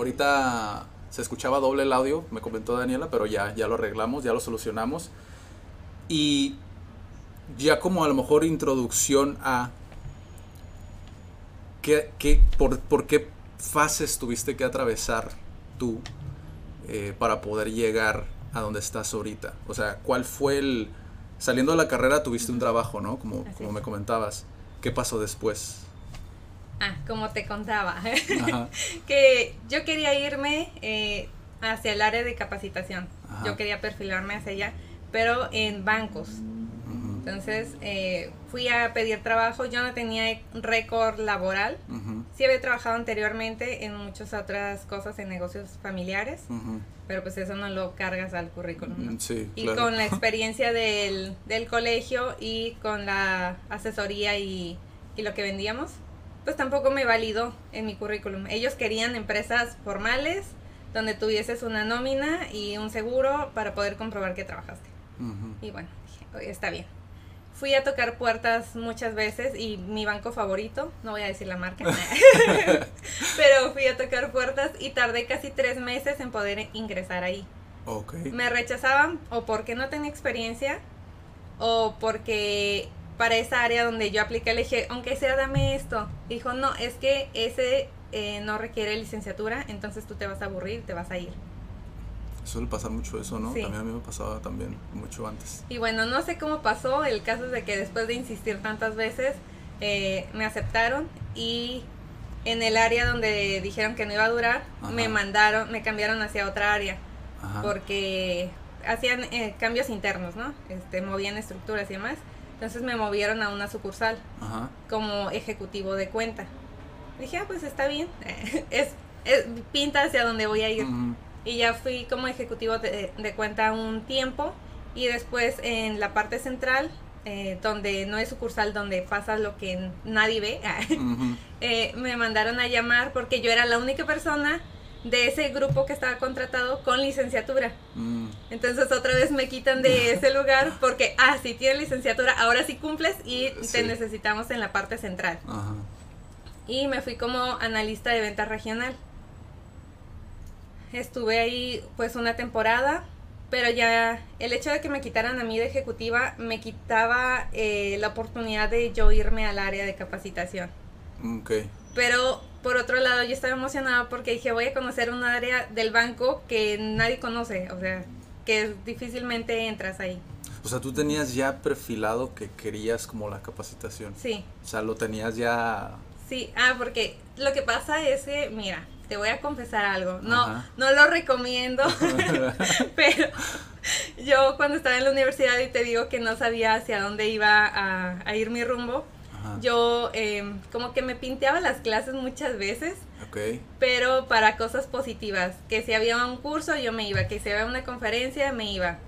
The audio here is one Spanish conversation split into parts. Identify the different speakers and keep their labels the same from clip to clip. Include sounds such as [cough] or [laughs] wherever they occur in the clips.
Speaker 1: ahorita se escuchaba doble el audio, me comentó Daniela, pero ya, ya lo arreglamos, ya lo solucionamos. Y ya como a lo mejor introducción a qué, qué, por, por qué fases tuviste que atravesar tú eh, para poder llegar a donde estás ahorita. O sea, ¿cuál fue el... Saliendo de la carrera tuviste un trabajo, ¿no? Como, como me comentabas. ¿Qué pasó después?
Speaker 2: Ah, como te contaba, [laughs] que yo quería irme eh, hacia el área de capacitación.
Speaker 1: Ajá.
Speaker 2: Yo quería perfilarme hacia allá, pero en bancos. Entonces eh, fui a pedir trabajo. Yo no tenía récord laboral.
Speaker 1: ujú,
Speaker 2: Sí había trabajado anteriormente en muchas otras cosas en negocios familiares, pero pues eso no lo cargas al currículum. ¿no?
Speaker 1: Sí,
Speaker 2: Y
Speaker 1: claro.
Speaker 2: con la [laughs] experiencia del, del colegio y con la asesoría y, y lo que vendíamos, pues tampoco me validó en mi currículum. Ellos querían empresas formales donde tuvieses una nómina y un seguro para poder comprobar que trabajaste. Y bueno, dije, "Oye, está bien. Fui a tocar puertas muchas veces y mi banco favorito, no voy a decir la marca, [laughs] [laughs] pero fui a tocar puertas y tardé casi tres meses en poder ingresar ahí me rechazaban o porque no tenía experiencia o porque para esa área donde yo apliqué le dije, aunque sea dame esto. Dijo, no, es que ese eh, no requiere licenciatura, entonces tú te vas a aburrir, te vas a ir.
Speaker 1: Suele pasar mucho eso, ¿no?
Speaker 2: Sí.
Speaker 1: También a mí me pasaba también mucho antes.
Speaker 2: Y bueno, no sé cómo pasó, el caso es de que después de insistir tantas veces, eh, me aceptaron y en el área donde dijeron que no iba a durar,
Speaker 1: Ajá.
Speaker 2: me mandaron, me cambiaron hacia otra área.
Speaker 1: Ajá.
Speaker 2: porque hacían eh, cambios internos, ¿no? Este, movían estructuras y demás. Entonces me movieron a una sucursal
Speaker 1: Ajá.
Speaker 2: como ejecutivo de cuenta. Dije, ah, pues está bien, [laughs] es, es- pinta hacia donde voy a ir. Y ya fui como ejecutivo de, de cuenta un tiempo y después en la parte central, eh, donde no es sucursal, donde pasa lo que nadie ve, [laughs] eh, me mandaron a llamar porque yo era la única persona de ese grupo que estaba contratado con licenciatura.
Speaker 1: Mm.
Speaker 2: Entonces otra vez me quitan de [laughs] ese lugar porque, ah, si tienes licenciatura, ahora sí cumples y te
Speaker 1: Sí.
Speaker 2: necesitamos en la parte central.
Speaker 1: Ajá.
Speaker 2: Y me fui como analista de venta regional. Estuve ahí pues una temporada, pero ya el hecho de que me quitaran a mí de ejecutiva me quitaba eh, la oportunidad de yo irme al área de capacitación.
Speaker 1: Ok.
Speaker 2: Pero por otro lado yo estaba emocionada porque dije voy a conocer un área del banco que nadie conoce, o sea, que difícilmente entras ahí.
Speaker 1: O sea, tú tenías ya perfilado que querías como la capacitación.
Speaker 2: Sí,
Speaker 1: O sea, lo tenías ya.
Speaker 2: sí, ah, porque lo que pasa es que, mira, te voy a confesar algo, no,
Speaker 1: Ajá.
Speaker 2: no lo recomiendo, [laughs] [laughs] pero yo cuando estaba en la universidad y te digo que no sabía hacia dónde iba a, a ir mi rumbo,
Speaker 1: Ajá.
Speaker 2: yo em, como que me pinteaba las clases muchas veces pero para cosas positivas, que si había un curso yo me iba, que si había una conferencia me iba.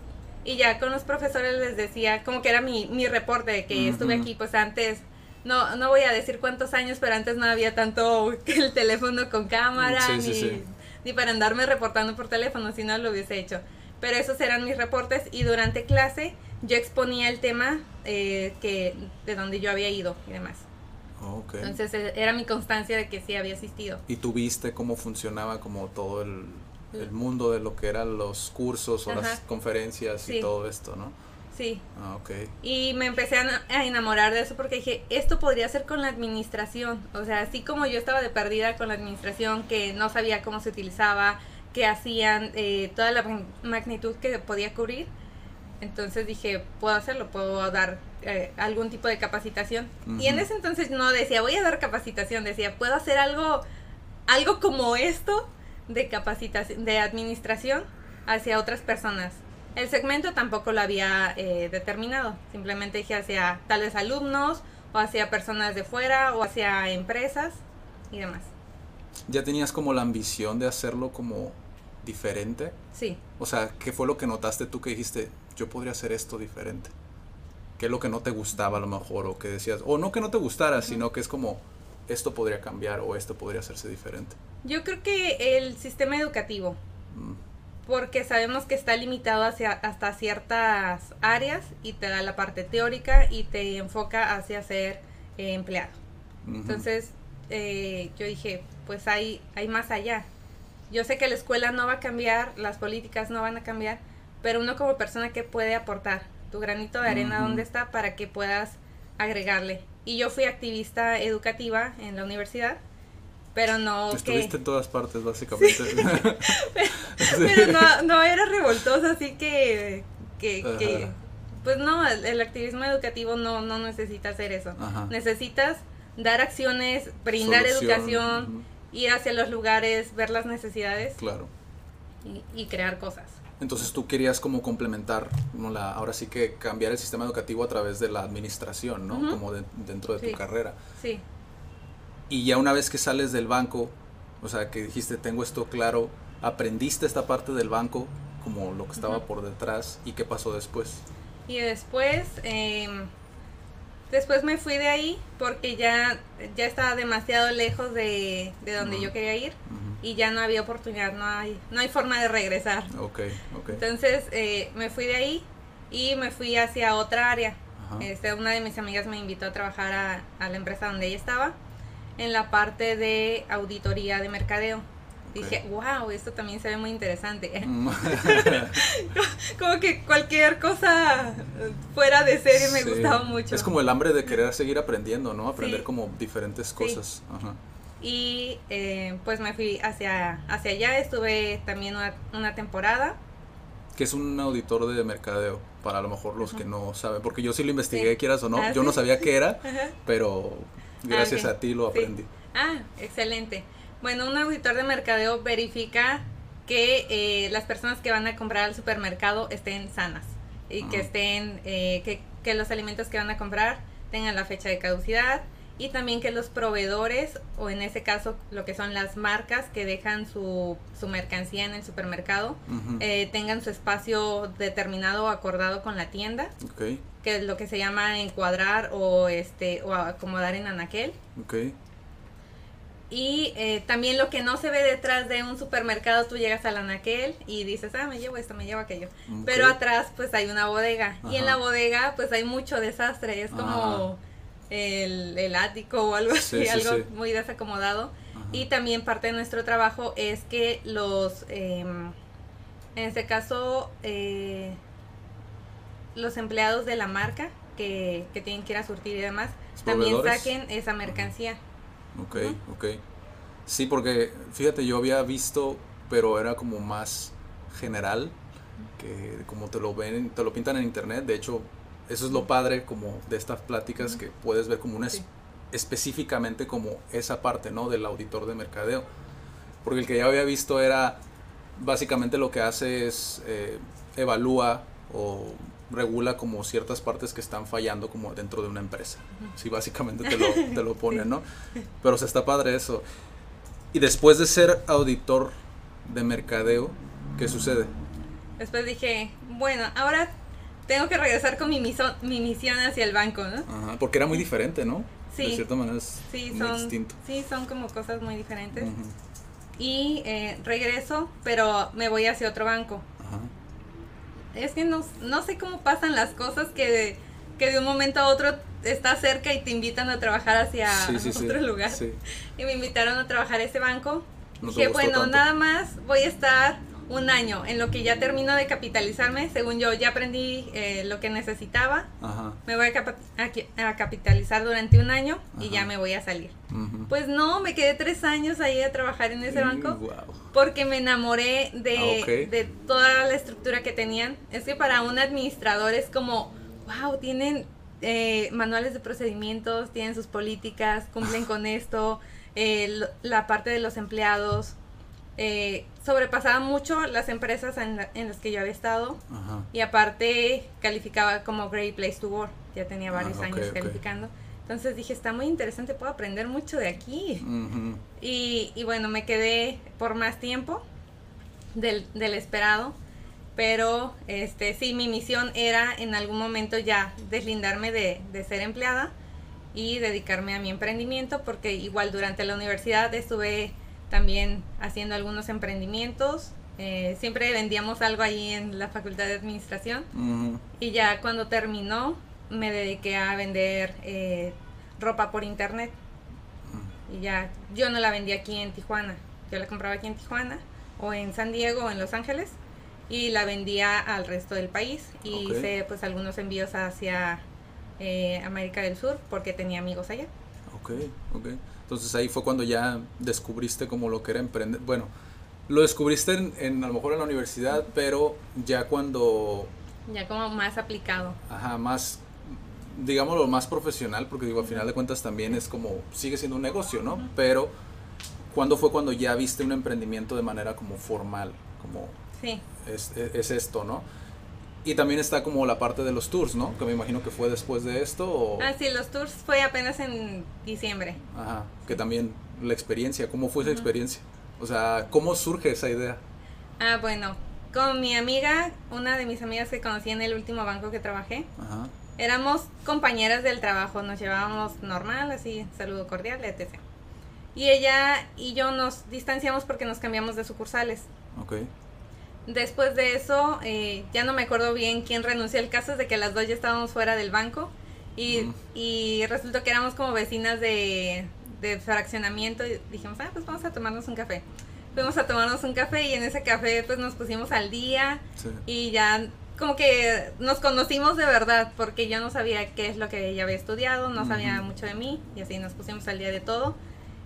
Speaker 2: Y ya con los profesores les decía, como que era mi, mi reporte de que estuve
Speaker 1: Ujú.
Speaker 2: aquí, pues antes, no, no voy a decir cuántos años, pero antes no había tanto [laughs] el teléfono con cámara,
Speaker 1: Sí, sí,
Speaker 2: ni,
Speaker 1: sí.
Speaker 2: ni para andarme reportando por teléfono, si no lo hubiese hecho. Pero esos eran mis reportes y durante clase yo exponía el tema eh, que, de donde yo había ido y demás.
Speaker 1: Ok.
Speaker 2: Entonces eh, era mi constancia de que sí había asistido.
Speaker 1: y tú viste cómo funcionaba como todo el, el mundo de lo que eran los cursos o las conferencias y todo esto, ¿no?
Speaker 2: Sí,
Speaker 1: Ah, ok.
Speaker 2: Y me empecé a, a enamorar de eso porque dije, esto podría ser con la administración. O sea, así como yo estaba de perdida con la administración, que no sabía cómo se utilizaba, que hacían eh, toda la mag- magnitud que podía cubrir. Entonces dije, puedo hacerlo, puedo dar eh, algún tipo de capacitación. Y en ese entonces no decía, voy a dar capacitación, decía, puedo hacer algo, algo como esto de capacitación, de administración hacia otras personas. El segmento tampoco lo había eh, determinado, simplemente dije hacia tal vez alumnos o hacia personas de fuera o hacia empresas y demás.
Speaker 1: ¿Ya tenías como la ambición de hacerlo como diferente?
Speaker 2: Sí,
Speaker 1: O sea, ¿qué fue lo que notaste tú que dijiste, yo podría hacer esto diferente? ¿Qué es lo que no te gustaba a lo mejor? O que decías, o no que no te gustara, sino que es como, esto podría cambiar o esto podría hacerse diferente.
Speaker 2: yo creo que el sistema educativo,
Speaker 1: Mm,
Speaker 2: porque sabemos que está limitado hacia, hasta ciertas áreas y te da la parte teórica y te enfoca hacia ser eh, empleado. Entonces eh, yo dije, pues hay, hay más allá. yo sé que la escuela no va a cambiar, las políticas no van a cambiar, pero uno como persona que puede aportar tu granito de arena
Speaker 1: Ujú.
Speaker 2: donde está para que puedas agregarle. Y yo fui activista educativa en la universidad, pero no que...
Speaker 1: Estuviste en todas partes, básicamente. [laughs]
Speaker 2: Pero no, no era revoltosa, así que, que, pues no, el, el activismo educativo no, no necesita hacer eso.
Speaker 1: Ajá.
Speaker 2: Necesitas dar acciones, brindar
Speaker 1: Solución,
Speaker 2: educación, ir hacia los lugares, ver las necesidades
Speaker 1: Claro.
Speaker 2: y, y crear cosas.
Speaker 1: Entonces tú querías como complementar, como la, ahora sí que cambiar el sistema educativo a través de la administración, ¿no? Como de- dentro de
Speaker 2: Sí.
Speaker 1: tu carrera.
Speaker 2: Sí,
Speaker 1: Y ya una vez que sales del banco, o sea, que dijiste, tengo esto claro, aprendiste esta parte del banco, como lo que estaba por detrás, y qué pasó después.
Speaker 2: y después, em, después me fui de ahí porque ya, ya estaba demasiado lejos de, de donde yo quería ir y ya no había oportunidad, no hay, no hay forma de regresar.
Speaker 1: Ok, ok.
Speaker 2: Entonces eh, me fui de ahí y me fui hacia otra área.
Speaker 1: Ajá.
Speaker 2: Este, una de mis amigas me invitó a trabajar a, a la empresa donde ella estaba en la parte de auditoría de mercadeo. Dije, wow, esto también se ve muy interesante.
Speaker 1: Mm. [laughs]
Speaker 2: como que cualquier cosa fuera de serie me
Speaker 1: Sí.
Speaker 2: gustaba mucho.
Speaker 1: Es como el hambre de querer seguir aprendiendo, ¿no? Aprender
Speaker 2: Sí.
Speaker 1: como diferentes cosas. Ajá.
Speaker 2: Y eh, pues me fui hacia, hacia allá, estuve también una, una temporada.
Speaker 1: Que es un auditor de mercadeo, para a lo mejor los que no saben, porque yo sí lo investigué,
Speaker 2: Sí.
Speaker 1: quieras o no,
Speaker 2: Ah,
Speaker 1: yo
Speaker 2: sí.
Speaker 1: no sabía qué era, [laughs]
Speaker 2: Ajá.
Speaker 1: pero gracias
Speaker 2: ok.
Speaker 1: a ti lo
Speaker 2: Sí.
Speaker 1: aprendí.
Speaker 2: Ah, excelente. Bueno, un auditor de mercadeo verifica que eh, las personas que van a comprar al supermercado estén sanas y que
Speaker 1: Ah.
Speaker 2: estén, eh, que, que los alimentos que van a comprar tengan la fecha de caducidad y también que los proveedores o en ese caso lo que son las marcas que dejan su, su mercancía en el supermercado
Speaker 1: Ujú.
Speaker 2: eh, tengan su espacio determinado o acordado con la tienda,
Speaker 1: Ok,
Speaker 2: que es lo que se llama encuadrar o este o acomodar en anaquel.
Speaker 1: ok.
Speaker 2: Y eh, también lo que no se ve detrás de un supermercado, tú llegas al anaquel y dices, ah, me llevo esto, me llevo aquello. Pero atrás pues hay una bodega. Y en la bodega pues hay mucho desastre. Es como el, el ático o algo
Speaker 1: Sí,
Speaker 2: así,
Speaker 1: sí,
Speaker 2: algo
Speaker 1: sí.
Speaker 2: muy desacomodado.
Speaker 1: Ajá.
Speaker 2: Y también parte de nuestro trabajo es que los, em, en este caso, eh, los empleados de la marca que, que tienen que ir a surtir y demás,
Speaker 1: ¿Los
Speaker 2: también saquen esa mercancía.
Speaker 1: Ok,
Speaker 2: Ujú.
Speaker 1: ok. Sí, porque fíjate, yo había visto, pero era como más general, que como te lo ven, te lo pintan en internet. De hecho, eso es lo padre como de estas pláticas que puedes ver como una es-
Speaker 2: Sí.
Speaker 1: específicamente como esa parte, ¿no? Del auditor de mercadeo. Porque el que ya había visto era básicamente lo que hace es eh, evalúa o regula como ciertas partes que están fallando como dentro de una empresa. Sí, básicamente te lo, [laughs] te lo ponen, ¿no? Pero se está padre eso. Y después de ser auditor de mercadeo, ¿qué sucede?
Speaker 2: Después dije, bueno, ahora tengo que regresar con mi, miso- mi misión hacia el banco, ¿no?
Speaker 1: Ajá, porque era muy diferente, ¿no? De
Speaker 2: Sí.
Speaker 1: cierta manera es
Speaker 2: Sí,
Speaker 1: muy
Speaker 2: son,
Speaker 1: distinto.
Speaker 2: sí, son como cosas muy diferentes. Y eh, regreso, pero me voy hacia otro banco.
Speaker 1: Ajá.
Speaker 2: Es que no, no sé cómo pasan las cosas que de, que de un momento a otro estás cerca y te invitan a trabajar hacia
Speaker 1: Sí, sí, sí.
Speaker 2: otro lugar. Y me invitaron a trabajar a ese banco.
Speaker 1: No
Speaker 2: Dije, bueno,
Speaker 1: tanto.
Speaker 2: nada más voy a estar un año en lo que ya termino de capitalizarme. Según yo, ya aprendí eh, lo que necesitaba.
Speaker 1: Ajá.
Speaker 2: Me voy a, capitalizar durante un año y ya me voy a salir. Pues no, me quedé tres años ahí a trabajar en ese
Speaker 1: Mm,
Speaker 2: banco porque me enamoré de,
Speaker 1: Ah,
Speaker 2: de toda la estructura que tenían. Es que para un administrador es como, wow, tienen eh, manuales de procedimientos, tienen sus políticas, cumplen [laughs] con esto, eh, la parte de los empleados. Eh, sobrepasaban mucho las empresas en, la- en las que yo había estado
Speaker 1: Ajá.
Speaker 2: y aparte calificaba como Great Place to Work. Ya tenía varios
Speaker 1: Ah, ok,
Speaker 2: años calificando. Entonces dije, está muy interesante, puedo aprender mucho de aquí. Y, y bueno, me quedé por más tiempo del, del esperado. Pero este sí, mi misión era en algún momento ya deslindarme de, de ser empleada y dedicarme a mi emprendimiento, porque igual durante la universidad estuve también haciendo algunos emprendimientos. Eh, siempre vendíamos algo ahí en la Facultad de Administración.
Speaker 1: Ujú.
Speaker 2: Y ya cuando terminó, me dediqué a vender eh, ropa por internet. Y ya, yo no la vendía aquí en Tijuana. Yo la compraba aquí en Tijuana o en San Diego o en Los Ángeles y la vendía al resto del país y
Speaker 1: Ok.
Speaker 2: hice pues algunos envíos hacia eh, América del Sur porque tenía amigos allá.
Speaker 1: Ok, ok. Entonces ahí fue cuando ya descubriste como lo que era emprender. Bueno, lo descubriste en, en, a lo mejor en la universidad, pero ya cuando,
Speaker 2: Ya como más aplicado.
Speaker 1: ajá, más, digámoslo, más profesional, porque digo, al final de cuentas también es como, sigue siendo un negocio, ¿no? Pero, ¿cuándo fue cuando ya viste un emprendimiento de manera como formal? Como,
Speaker 2: Sí,
Speaker 1: es, es- es esto, ¿no? Y también está como la parte de los tours, ¿no? Que me imagino que fue después de esto o...
Speaker 2: ah sí, los tours fue apenas en diciembre.
Speaker 1: Ajá, que también la experiencia, ¿cómo fue esa experiencia? O sea, ¿cómo surge esa idea?
Speaker 2: Ah, bueno, con mi amiga, una de mis amigas que conocí en el último banco que trabajé,
Speaker 1: Ajá,
Speaker 2: éramos compañeras del trabajo, nos llevábamos normal, así, saludo cordial, etc. Y ella y yo nos distanciamos porque nos cambiamos de sucursales.
Speaker 1: ok.
Speaker 2: Después de eso, eh, ya no me acuerdo bien quién renunció. El caso es de que las dos ya estábamos fuera del banco y,
Speaker 1: Mm.
Speaker 2: y resultó que éramos como vecinas de, de fraccionamiento y dijimos, ah, pues vamos a tomarnos un café. Fuimos a tomarnos un café y en ese café pues nos pusimos al día
Speaker 1: Sí.
Speaker 2: y ya como que nos conocimos de verdad porque yo no sabía qué es lo que ella había estudiado, no sabía mucho de mí y así nos pusimos al día de todo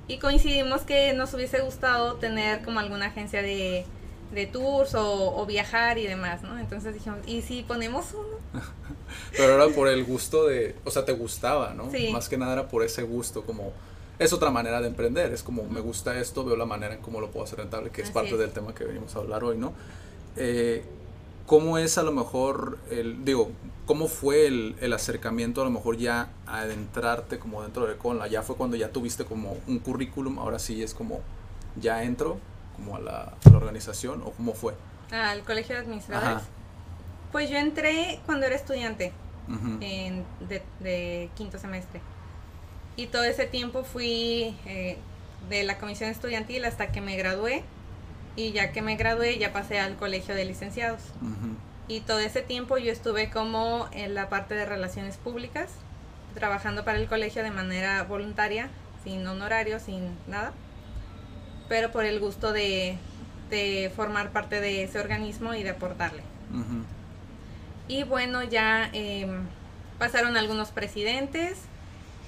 Speaker 2: y coincidimos que nos hubiese gustado tener como alguna agencia de, de tours o, o viajar y demás, ¿no? Entonces dijimos, ¿y si ponemos uno? [laughs]
Speaker 1: Pero era por el gusto de, o sea, te gustaba, ¿no?
Speaker 2: Sí.
Speaker 1: Más que nada era por ese gusto, como, es otra manera de emprender, es como, me gusta esto, veo la manera en cómo lo puedo hacer rentable, que es
Speaker 2: Así
Speaker 1: parte
Speaker 2: es.
Speaker 1: del tema que venimos a hablar hoy, ¿no? Eh, ¿Cómo es a lo mejor, el, digo, cómo fue el, el acercamiento a lo mejor ya a adentrarte como dentro de Conla? ¿Ya fue cuando ya tuviste como un currículum, ahora sí es como, ya entro como a la, a la organización o cómo fue?
Speaker 2: Al colegio de administradores.
Speaker 1: Ajá.
Speaker 2: Pues yo entré cuando era estudiante.
Speaker 1: Ujú.
Speaker 2: en- de, de quinto semestre. Y todo ese tiempo fui eh, de la comisión estudiantil hasta que me gradué. Y ya que me gradué, ya pasé al colegio de licenciados.
Speaker 1: Ujú.
Speaker 2: Y todo ese tiempo yo estuve como en la parte de relaciones públicas, trabajando para el colegio de manera voluntaria, sin honorario, sin nada. Pero por el gusto de, de formar parte de ese organismo y de aportarle.
Speaker 1: Ujú.
Speaker 2: Y bueno, ya em, pasaron algunos presidentes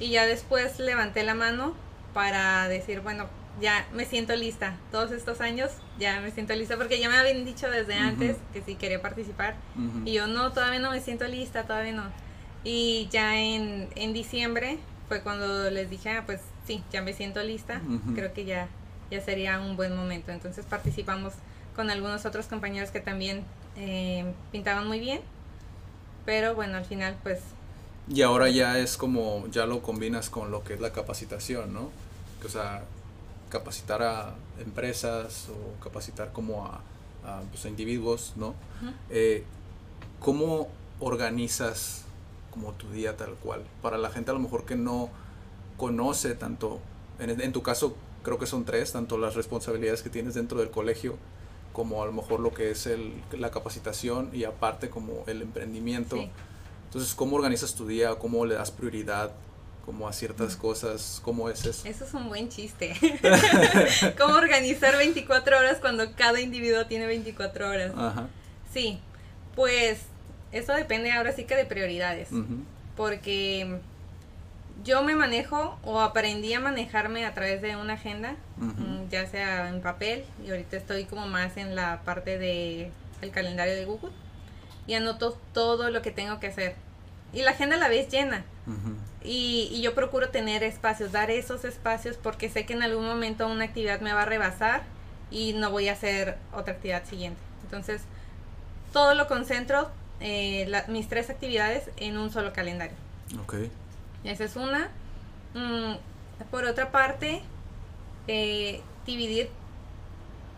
Speaker 2: y ya después levanté la mano para decir, bueno, ya me siento lista. Todos estos años ya me siento lista porque ya me habían dicho desde
Speaker 1: Ujú.
Speaker 2: antes que sí quería participar.
Speaker 1: Ujú.
Speaker 2: Y yo no, todavía no me siento lista, todavía no. Y ya en, en diciembre fue cuando les dije, ah, pues sí, ya me siento lista. Creo que ya, ya sería un buen momento. Entonces participamos con algunos otros compañeros que también eh, pintaban muy bien. Pero bueno, al final pues
Speaker 1: Y ahora ya es como, ya lo combinas con lo que es la capacitación, ¿no? O sea, capacitar a empresas o capacitar como a, a, pues, a individuos, ¿no? Eh, ¿Cómo organizas como tu día tal cual? Para la gente a lo mejor que no conoce tanto, en, en tu caso creo que son tres, tanto las responsabilidades que tienes dentro del colegio como a lo mejor lo que es el, la capacitación y aparte como el emprendimiento.
Speaker 2: sí.
Speaker 1: Entonces, ¿cómo organizas tu día? ¿Cómo le das prioridad como a ciertas cosas? ¿Cómo es eso?
Speaker 2: Eso es un buen chiste. [laughs] [laughs] ¿Cómo organizar 24 horas cuando cada individuo tiene 24 horas?
Speaker 1: Ajá.
Speaker 2: Sí, pues eso depende ahora sí que de prioridades.
Speaker 1: ujú,
Speaker 2: porque yo me manejo o aprendí a manejarme a través de una agenda, mm, ya sea en papel y ahorita estoy como más en la parte de el calendario de Google y anoto todo lo que tengo que hacer. Y la agenda a la vez llena. Y, y yo procuro tener espacios, dar esos espacios porque sé que en algún momento una actividad me va a rebasar y no voy a hacer otra actividad siguiente. Entonces, todo lo concentro, eh, la- mis tres actividades en un solo calendario.
Speaker 1: Ok.
Speaker 2: Esa es una. Mm, por otra parte, eh, dividir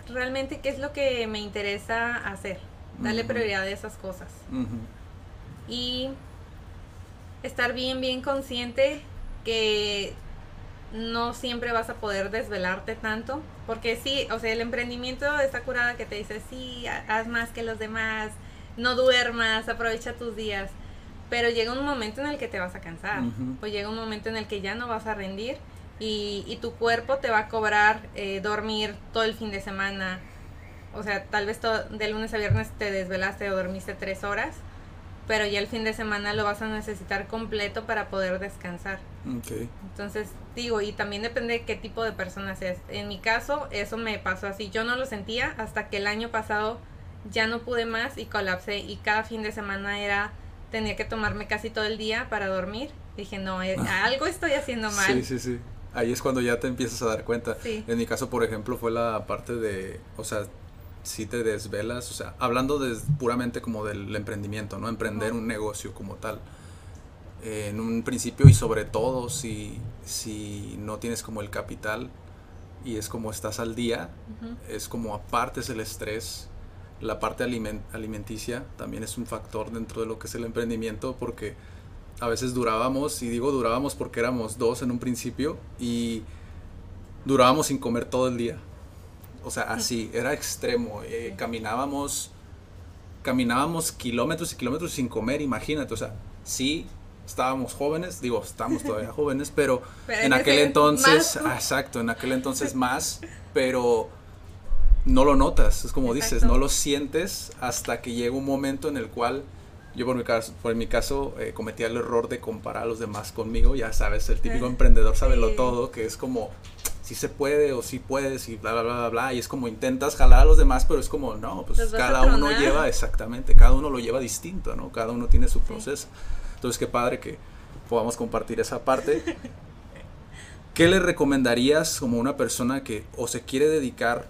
Speaker 2: realmente qué es lo que me interesa hacer. Darle prioridad a esas cosas. Y estar bien, bien consciente que no siempre vas a poder desvelarte tanto. Porque sí, o sea, el emprendimiento está curada que te dice, sí, ha- haz más que los demás, no duermas, aprovecha tus días. Pero llega un momento en el que te vas a cansar. O llega un momento en el que ya no vas a rendir. Y, y tu cuerpo te va a cobrar eh, dormir todo el fin de semana. o sea, tal vez todo, de lunes a viernes te desvelaste o dormiste tres horas, pero ya el fin de semana lo vas a necesitar completo para poder descansar.
Speaker 1: Ok.
Speaker 2: Entonces, digo, y también depende de qué tipo de persona seas. En mi caso, eso me pasó así. Yo no lo sentía hasta que el año pasado ya no pude más y colapsé y cada fin de semana era tenía que tomarme casi todo el día para dormir. Dije, no, eh, [laughs] algo estoy haciendo mal.
Speaker 1: Sí, sí, sí. Ahí es cuando ya te empiezas a dar cuenta.
Speaker 2: Sí.
Speaker 1: En mi caso, por ejemplo, fue la parte de, o sea, si te desvelas, o sea, hablando de, puramente como del emprendimiento, ¿no? Emprender
Speaker 2: Ajá.
Speaker 1: un negocio como tal. Eh, en un principio y sobre todo si, si no tienes como el capital y es como estás al día,
Speaker 2: Ujú.
Speaker 1: es como aparte es el estrés, la parte alimen- alimenticia también es un factor dentro de lo que es el emprendimiento porque a veces durábamos, y digo durábamos porque éramos dos en un principio y durábamos sin comer todo el día. O sea, así, era extremo. eh, caminábamos, caminábamos kilómetros y kilómetros sin comer, imagínate. O sea, sí, estábamos jóvenes, digo, estamos todavía [laughs] jóvenes, pero,
Speaker 2: Pero
Speaker 1: en aquel entonces,
Speaker 2: más-
Speaker 1: exacto, en aquel entonces [laughs] más, pero no lo notas, es como dices, no lo sientes hasta que llega un momento en el cual yo por mi caso, por mi caso eh, cometía el error de comparar a los demás conmigo, ya sabes, el típico
Speaker 2: Ah,
Speaker 1: emprendedor sabe lo
Speaker 2: sí.
Speaker 1: todo, que es como si se puede o si puedes y bla bla bla bla bla y es como intentas jalar a los demás, pero es como no, pues cada uno lleva exactamente, cada uno lo lleva distinto, ¿no? Cada uno tiene su
Speaker 2: Sí.
Speaker 1: proceso. Entonces, qué padre que podamos compartir esa parte. [laughs] ¿Qué le recomendarías como una persona que o se quiere dedicar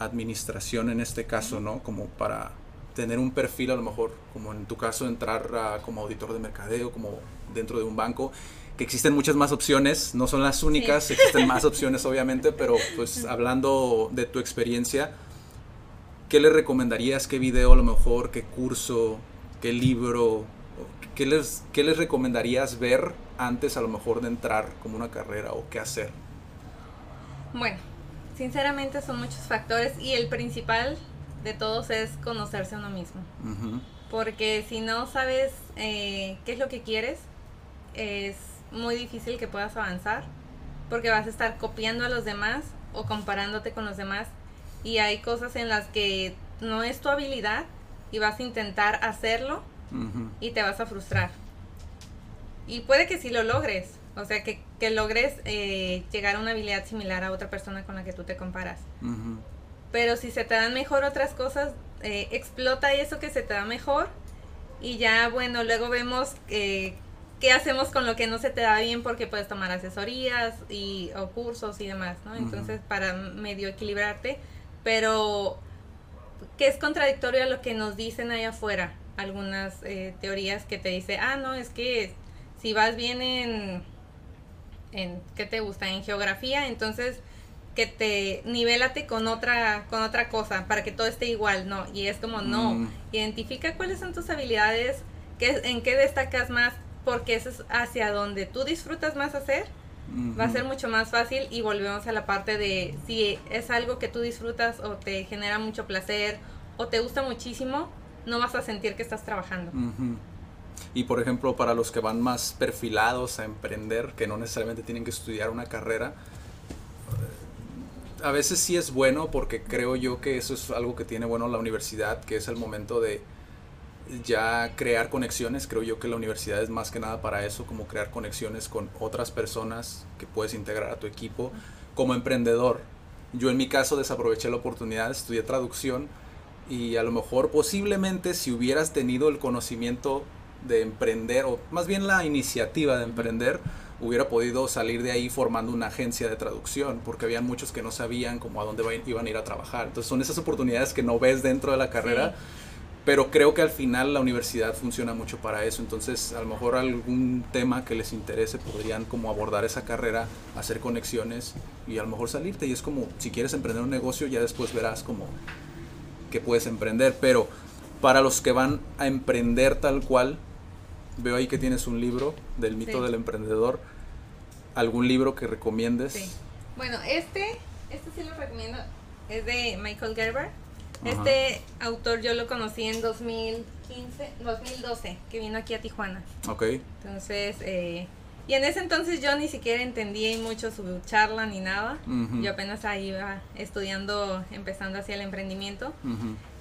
Speaker 1: administración en este caso, ¿no? Como para tener un perfil a lo mejor, como en tu caso, entrar a- como auditor de mercadeo, como dentro de un banco, que existen muchas más opciones, no son las únicas, existen más [laughs] opciones obviamente, pero pues hablando de tu experiencia, ¿qué le recomendarías? ¿Qué video a lo mejor? ¿Qué curso? ¿Qué libro? ¿Qué les, qué les recomendarías ver antes a lo mejor de entrar como una carrera o qué hacer?
Speaker 2: Bueno, sinceramente son muchos factores y el principal de todos es conocerse a uno mismo. Porque si no sabes eh, qué es lo que quieres, es muy difícil que puedas avanzar. Porque vas a estar copiando a los demás o comparándote con los demás. Y hay cosas en las que no es tu habilidad y vas a intentar hacerlo y te vas a frustrar. Y puede que sí lo logres. O sea, que, que logres eh, llegar a una habilidad similar a otra persona con la que tú te comparas. Pero si se te dan mejor otras cosas, eh, explota eso que se te da mejor. Y ya, bueno, luego vemos eh, qué hacemos con lo que no se te da bien porque puedes tomar asesorías y, o cursos y demás, ¿no? Entonces, para medio equilibrarte. Pero que es contradictorio a lo que nos dicen allá afuera. Algunas eh, teorías que te dice, ah, no, es que si vas bien en, en, ¿qué te gusta? En geografía, entonces que te nivélate con otra con otra cosa para que todo esté igual, no, y es como no,
Speaker 1: Mm.
Speaker 2: identifica cuáles son tus habilidades, qué, en qué destacas más, porque eso es hacia donde tú disfrutas más hacer, va a ser mucho más fácil y volvemos a la parte de si es algo que tú disfrutas o te genera mucho placer o te gusta muchísimo, no vas a sentir que estás trabajando.
Speaker 1: Y por ejemplo, para los que van más perfilados a emprender, que no necesariamente tienen que estudiar una carrera, eh, a veces sí es bueno porque creo yo que eso es algo que tiene bueno la universidad, que es el momento de ya crear conexiones. Creo yo que la universidad es más que nada para eso, como crear conexiones con otras personas que puedes integrar a tu equipo. Como emprendedor, yo en mi caso desaproveché la oportunidad, estudié traducción y a lo mejor posiblemente si hubieras tenido el conocimiento de emprender o más bien la iniciativa de emprender hubiera podido salir de ahí formando una agencia de traducción porque habían muchos que no sabían como a dónde iban a ir a trabajar. Entonces son esas oportunidades que no ves dentro de la carrera pero creo que al final la universidad funciona mucho para eso. Entonces a lo mejor algún tema que les interese podrían como abordar esa carrera hacer conexiones y a lo mejor salirte. Y es como si quieres emprender un negocio ya después verás como que puedes emprender, pero para los que van a emprender tal cual, veo ahí que tienes un libro del mito
Speaker 2: Sí.
Speaker 1: del emprendedor, algún libro que recomiendes.
Speaker 2: Sí. Bueno, este, este sí lo recomiendo, es de Michael Gerber.
Speaker 1: Ajá.
Speaker 2: Este autor yo lo conocí en 2015, 2012, que vino aquí a Tijuana.
Speaker 1: Ok,
Speaker 2: Entonces, eh, Y en ese entonces yo ni siquiera entendí mucho su charla ni nada. Yo apenas ahí iba estudiando, empezando hacia el emprendimiento.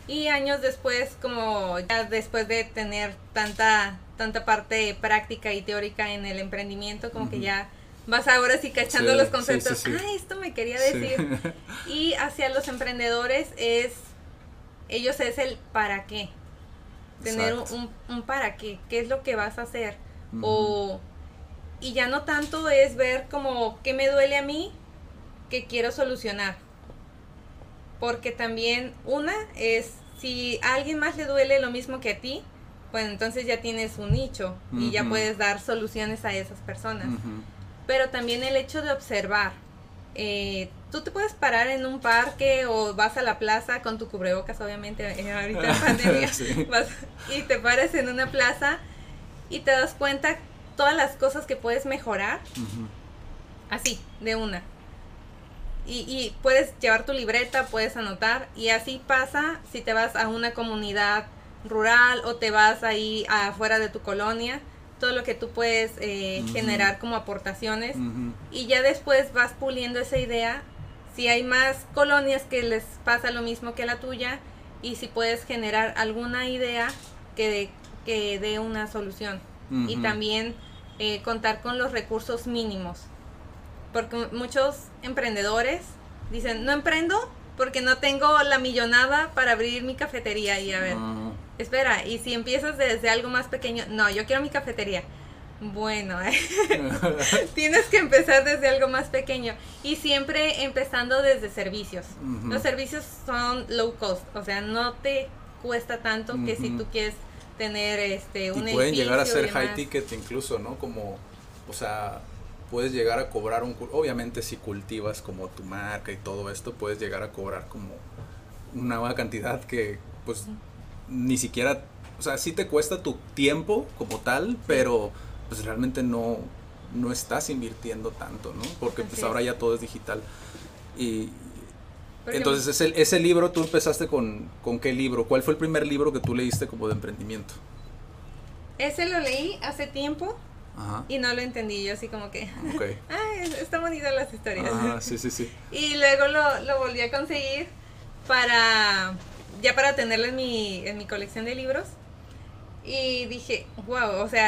Speaker 2: Y años después, como ya después de tener tanta, tanta parte práctica y teórica en el emprendimiento, como que ya vas ahora sí cachando
Speaker 1: Sí,
Speaker 2: los conceptos.
Speaker 1: sí, sí.
Speaker 2: Ah, esto me quería decir. [laughs] Y hacia los emprendedores es, ellos es el para qué. Tener un, para qué, qué es lo que vas a hacer. O, y ya no tanto es ver como qué me duele a mí que quiero solucionar. Porque también una es, si a alguien más le duele lo mismo que a ti, pues entonces ya tienes un nicho y ya puedes dar soluciones a esas personas pero también el hecho de observar. Eh, tú te puedes parar en un parque o vas a la plaza con tu cubrebocas, obviamente, eh, ahorita en [laughs] pandemia,
Speaker 1: Sí.
Speaker 2: vas y te paras en una plaza y te das cuenta todas las cosas que puedes mejorar, así, de una. Y, y puedes llevar tu libreta, puedes anotar, y así pasa si te vas a una comunidad rural o te vas ahí afuera de tu colonia, todo lo que tú puedes eh, generar como aportaciones y ya después vas puliendo esa idea. Si hay más colonias que les pasa lo mismo que la tuya y si puedes generar alguna idea que dé que dé una solución. Y también eh, contar con los recursos mínimos. Porque mu- muchos emprendedores dicen, no emprendo porque no tengo la millonada para abrir mi cafetería. Y a ver,
Speaker 1: Ah,
Speaker 2: espera, y si empiezas desde algo más pequeño, no, yo quiero mi cafetería. Bueno, [laughs] Tienes que empezar desde algo más pequeño y siempre empezando desde servicios. Los servicios son low cost, o sea, no te cuesta tanto que si tú quieres tener este un
Speaker 1: y pueden llegar a ser high ticket incluso, ¿no? Como, o sea, puedes llegar a cobrar un... Obviamente si cultivas como tu marca y todo esto, puedes llegar a cobrar como una cantidad que pues ni siquiera... O sea, sí te cuesta tu tiempo como tal, pero pues realmente no, no estás invirtiendo tanto, ¿no? Porque pues
Speaker 2: es.
Speaker 1: ahora ya todo es digital. Y entonces ese, ese libro, tú empezaste con, con qué libro? ¿Cuál fue el primer libro que tú leíste como de emprendimiento?
Speaker 2: ese lo leí hace tiempo
Speaker 1: Ajá.
Speaker 2: y no lo entendí. Yo así como que, [laughs]
Speaker 1: Ok.
Speaker 2: ah, es- está bonita las historias.
Speaker 1: Ajá, [laughs] sí, sí, sí.
Speaker 2: Y luego lo, lo volví a conseguir para, ya para tenerlo en mi, en mi colección de libros. Y dije, wow, o sea,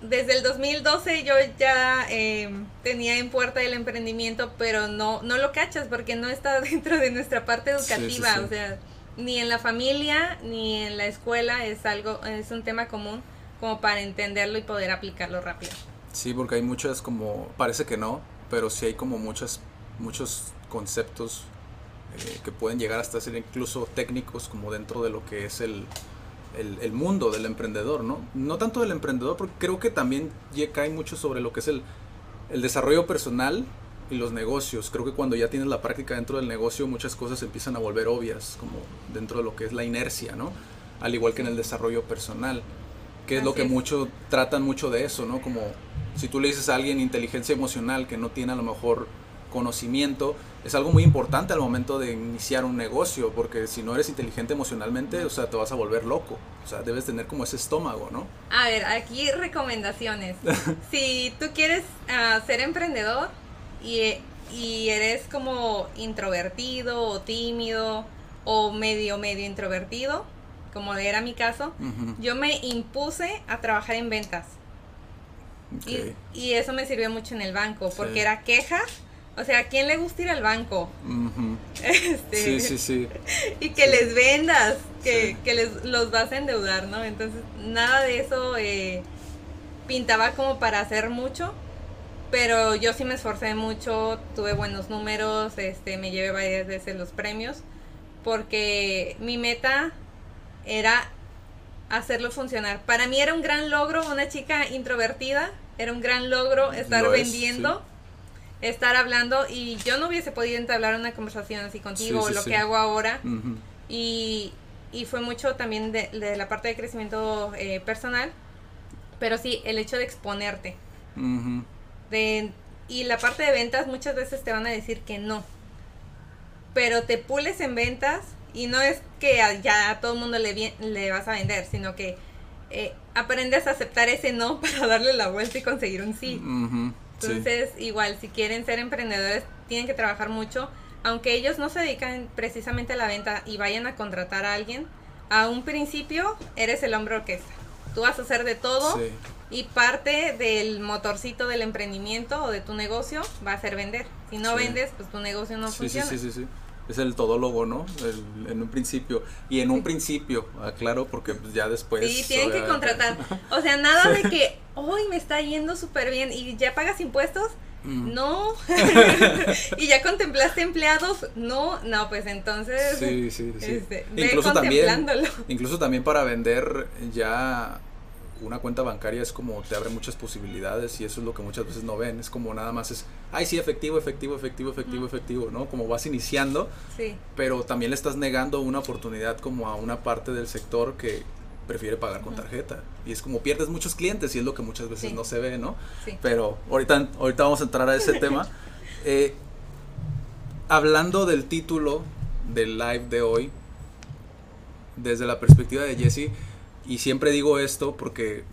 Speaker 2: desde el 2012 yo ya eh, tenía en puerta el emprendimiento, pero no, no lo cachas porque no está [laughs] dentro de nuestra parte
Speaker 1: Sí, sí,
Speaker 2: educativa,
Speaker 1: sí.
Speaker 2: o sea, ni en la familia ni en la escuela es algo, es un tema común como para entenderlo y poder aplicarlo rápido.
Speaker 1: Sí, porque hay muchas como, parece que no, pero sí hay como muchas, muchos conceptos eh, que pueden llegar hasta ser incluso técnicos como dentro de lo que es el, el, mundo del emprendedor, ¿no? No tanto del emprendedor, porque creo que también cae mucho sobre lo que es el, el desarrollo personal y los negocios. Creo que cuando ya tienes la práctica dentro del negocio, muchas cosas empiezan a volver obvias, como dentro de lo que es la inercia, ¿no? Al igual que en el desarrollo personal, que es lo que
Speaker 2: es.
Speaker 1: mucho tratan mucho de eso, ¿no? Como si tú le dices a alguien inteligencia emocional que no tiene a lo mejor conocimiento, es algo muy importante al momento de iniciar un negocio, porque si no eres inteligente emocionalmente, o sea, te vas a volver loco. O sea, debes tener como ese estómago, ¿no?
Speaker 2: A ver, aquí recomendaciones. [laughs] si tú quieres ah, ser emprendedor y, y eres como introvertido o tímido o medio, medio introvertido, como era mi caso, yo me impuse a trabajar en ventas. Y, y eso me sirvió mucho en el banco, porque
Speaker 1: Sí.
Speaker 2: era queja. O sea, ¿a quién le gusta ir al banco? Este,
Speaker 1: Sí, sí, sí. [laughs]
Speaker 2: y que
Speaker 1: Sí.
Speaker 2: les vendas, que,
Speaker 1: Sí.
Speaker 2: que les, los vas a endeudar, ¿no? Entonces, nada de eso eh, pintaba como para hacer mucho, pero yo sí me esforcé mucho, tuve buenos números, este, me llevé varias veces los premios, porque mi meta era hacerlo funcionar. Para mí era un gran logro, una chica introvertida, era un gran logro estar
Speaker 1: Lo es,
Speaker 2: vendiendo. Estar hablando y yo no hubiese podido entablar una conversación así contigo
Speaker 1: Sí, sí,
Speaker 2: o lo que hago ahora. Y, y fue mucho también de, de la parte de crecimiento eh, personal. Pero sí, el hecho de exponerte. De, y la parte de ventas muchas veces te van a decir que no. Pero te pules en ventas y no es que a- ya a todo el mundo le, le vas a vender, sino que eh, aprendes a aceptar ese no [laughs] para darle la vuelta y conseguir un sí.
Speaker 1: Sí.
Speaker 2: Entonces, igual, si quieren ser emprendedores, tienen que trabajar mucho. Aunque ellos no se dedican precisamente a la venta y vayan a contratar a alguien, a un principio eres el hombre orquesta. Tú vas a hacer de todo
Speaker 1: Sí.
Speaker 2: y parte del motorcito del emprendimiento o de tu negocio va a ser vender. Si no
Speaker 1: Sí.
Speaker 2: vendes, pues tu negocio no
Speaker 1: sí,
Speaker 2: funciona.
Speaker 1: sí, sí, sí. Es el todólogo, ¿no? El- en un principio. Y en un principio, aclaro, porque pues, ya después.
Speaker 2: Sí, tienen que contratar. O sea, nada de [laughs] que hoy me está yendo súper bien y ya pagas impuestos.
Speaker 1: Mm.
Speaker 2: No. [laughs] [laughs] y ya contemplaste empleados. No, no, pues entonces.
Speaker 1: Sí, sí, sí.
Speaker 2: Este, ve
Speaker 1: incluso también, incluso también para vender ya una cuenta bancaria es como te abre muchas posibilidades y eso es lo que muchas veces no ven. Es como nada más es, ay, sí, efectivo, efectivo, efectivo, efectivo, efectivo, ¿no? Como vas iniciando,
Speaker 2: Sí,
Speaker 1: pero también le estás negando una oportunidad como a una parte del sector que prefiere pagar con tarjeta. Y es como pierdes muchos clientes y es lo que muchas veces
Speaker 2: Sí.
Speaker 1: no se ve, ¿no?
Speaker 2: sí.
Speaker 1: Pero ahorita, ahorita vamos a entrar a ese [laughs] tema. Eh, hablando del título del live de hoy, desde la perspectiva de Jesse, y siempre digo esto porque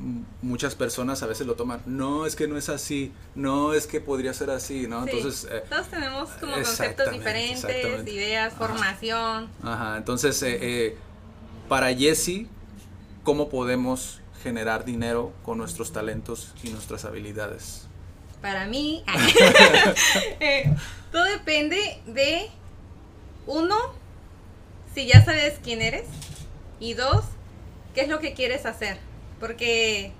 Speaker 1: muchas personas a veces lo toman, no, es que no es así, no, es que podría ser así, ¿no?
Speaker 2: Sí.
Speaker 1: Entonces, eh,
Speaker 2: Todos tenemos como conceptos diferentes, ideas,
Speaker 1: Ajá.
Speaker 2: formación.
Speaker 1: Ajá, entonces, eh, eh, para Jesse, ¿cómo podemos generar dinero con nuestros talentos y nuestras habilidades?
Speaker 2: Para mí, [laughs] eh, todo depende de, uno, si ya sabes quién eres, y dos, qué es lo que quieres hacer. Porque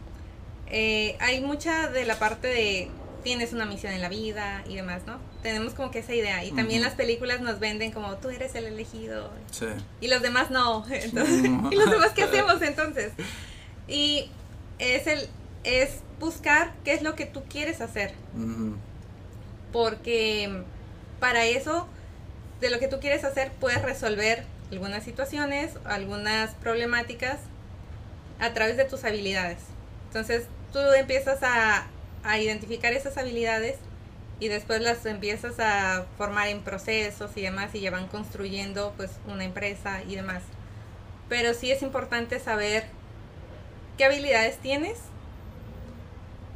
Speaker 2: eh, hay mucha de la parte de tienes una misión en la vida y demás, ¿no? Tenemos como que esa idea. Y también las películas nos venden como tú eres el elegido
Speaker 1: Sí.
Speaker 2: y los demás no. [laughs] Entonces. [laughs] ¿Y los demás qué [laughs] hacemos entonces? Y es el es buscar qué es lo que tú quieres hacer, porque para eso de lo que tú quieres hacer puedes resolver algunas situaciones, algunas problemáticas a través de tus habilidades. Entonces, tú empiezas a, a identificar esas habilidades y después las empiezas a formar en procesos y demás y ya van construyendo pues una empresa y demás. Pero sí es importante saber qué habilidades tienes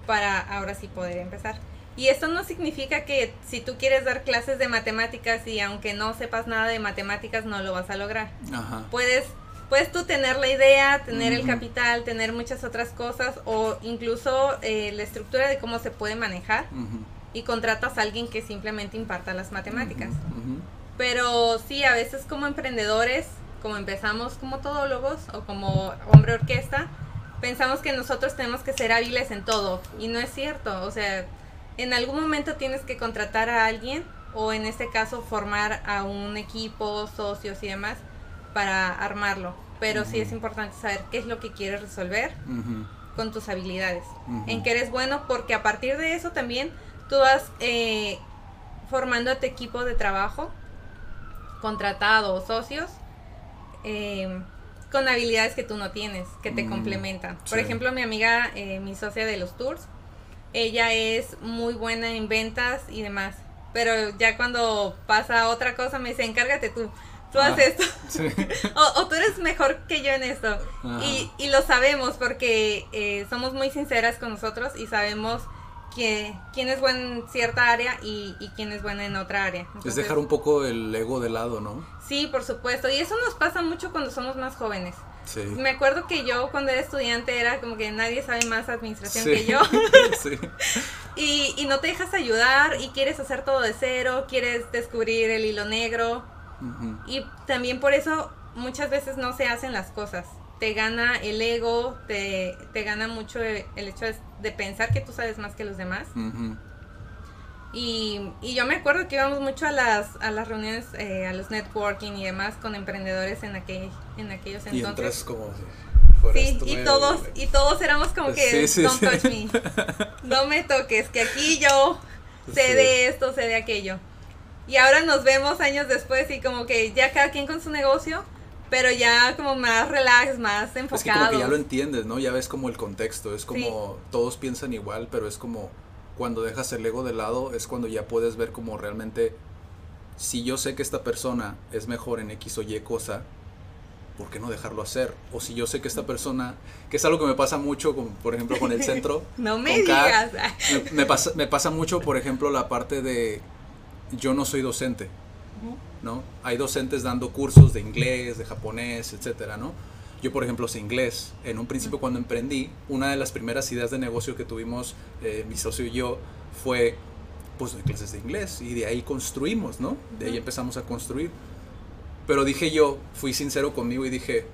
Speaker 2: para ahora sí poder empezar. Y esto no significa que si tú quieres dar clases de matemáticas y aunque no sepas nada de matemáticas no lo vas a lograr.
Speaker 1: Ajá.
Speaker 2: Puedes puedes tú tener la idea, tener el capital, tener muchas otras cosas o incluso eh, la estructura de cómo se puede manejar y contratas a alguien que simplemente imparta las matemáticas. Pero sí, a veces como emprendedores, como empezamos como todólogos o como hombre orquesta, pensamos que nosotros tenemos que ser hábiles en todo y no es cierto. O sea, en algún momento tienes que contratar a alguien o en este caso formar a un equipo, socios y demás para armarlo. Pero sí es importante saber qué es lo que quieres resolver con tus habilidades, en que eres bueno, porque a partir de eso también tú vas eh, formando a tu equipo de trabajo, contratado o socios, eh, con habilidades que tú no tienes, que te complementan. Por ejemplo, mi amiga, eh, mi socia de los tours, ella es muy buena en ventas y demás, pero ya cuando pasa otra cosa me dice, encárgate tú. Tú
Speaker 1: Ah.
Speaker 2: haces esto.
Speaker 1: Sí. [laughs]
Speaker 2: O, o tú eres mejor que yo en esto. Y, y lo sabemos porque eh, somos muy sinceras con nosotros y sabemos que, quién es bueno en cierta área y, y quién es bueno en otra área.
Speaker 1: Es dejar un poco el ego de lado, ¿no?
Speaker 2: Sí, por supuesto. Y eso nos pasa mucho cuando somos más jóvenes.
Speaker 1: Sí.
Speaker 2: Me acuerdo que yo cuando era estudiante era como que nadie sabe más administración
Speaker 1: Sí.
Speaker 2: que yo. [laughs]
Speaker 1: sí. [laughs]
Speaker 2: Y, y no te dejas ayudar y quieres hacer todo de cero, quieres descubrir el hilo negro. Y también por eso muchas veces no se hacen las cosas. Te gana el ego, te, te gana mucho el hecho de, de pensar que tú sabes más que los demás. Y, y yo me acuerdo que íbamos mucho a las, a las reuniones, eh, a los networking y demás con emprendedores en, aquel, en aquellos
Speaker 1: Y entras
Speaker 2: entonces.
Speaker 1: como fueras
Speaker 2: Sí, y
Speaker 1: el-
Speaker 2: todos, y todos éramos como que,
Speaker 1: Sí, sí,
Speaker 2: don't
Speaker 1: sí.
Speaker 2: touch me, no me toques, que aquí yo [laughs] sé de esto, sé de aquello. Y ahora nos vemos años después y como que ya cada quien con su negocio, pero ya como más relax, más
Speaker 1: Es que como que ya lo entiendes, ¿no? Ya ves como el contexto, es como todos piensan igual, pero es como cuando dejas el ego de lado, es cuando ya puedes ver como realmente, si yo sé que esta persona es mejor en X o Y cosa, ¿por qué no dejarlo hacer? O si yo sé que esta persona, que es algo que me pasa mucho, como por ejemplo con el centro. [laughs]
Speaker 2: no me digas.
Speaker 1: me, pasa, me pasa mucho, por ejemplo, la parte de yo no soy docente, ¿no? Hay docentes dando cursos de inglés, de japonés, etcétera, ¿no? Yo, por ejemplo, sé inglés. En un principio, cuando emprendí, una de las primeras ideas de negocio que tuvimos eh, mi socio y yo fue, pues, de clases de inglés. Y de ahí construimos, ¿no? De ahí empezamos a construir. Pero dije yo, fui sincero conmigo y dije,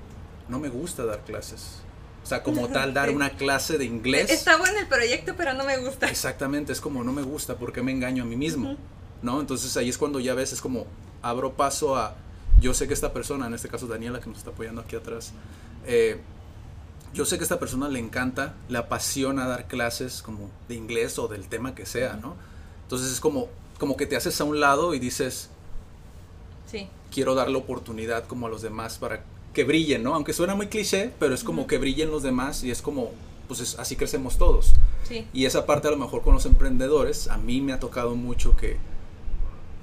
Speaker 1: no me gusta dar clases. O sea, como [laughs] tal, dar una clase de inglés.
Speaker 2: Está bueno el proyecto, pero no me gusta.
Speaker 1: Exactamente, es como no me gusta porque me engaño a mí mismo. ¿No? Entonces ahí es cuando ya ves, es como abro paso a. Yo sé que esta persona, en este caso Daniela, que nos está apoyando aquí atrás, eh, yo sé que a esta persona le encanta, le apasiona dar clases como de inglés o del tema que sea, ¿no? Entonces es como, como que te haces a un lado y dices,
Speaker 2: sí
Speaker 1: quiero dar la oportunidad como a los demás para que brillen, ¿no? Aunque suena muy cliché, pero es como que brillen los demás y es como, pues así crecemos todos.
Speaker 2: Sí.
Speaker 1: Y esa parte a lo mejor con los emprendedores, a mí me ha tocado mucho que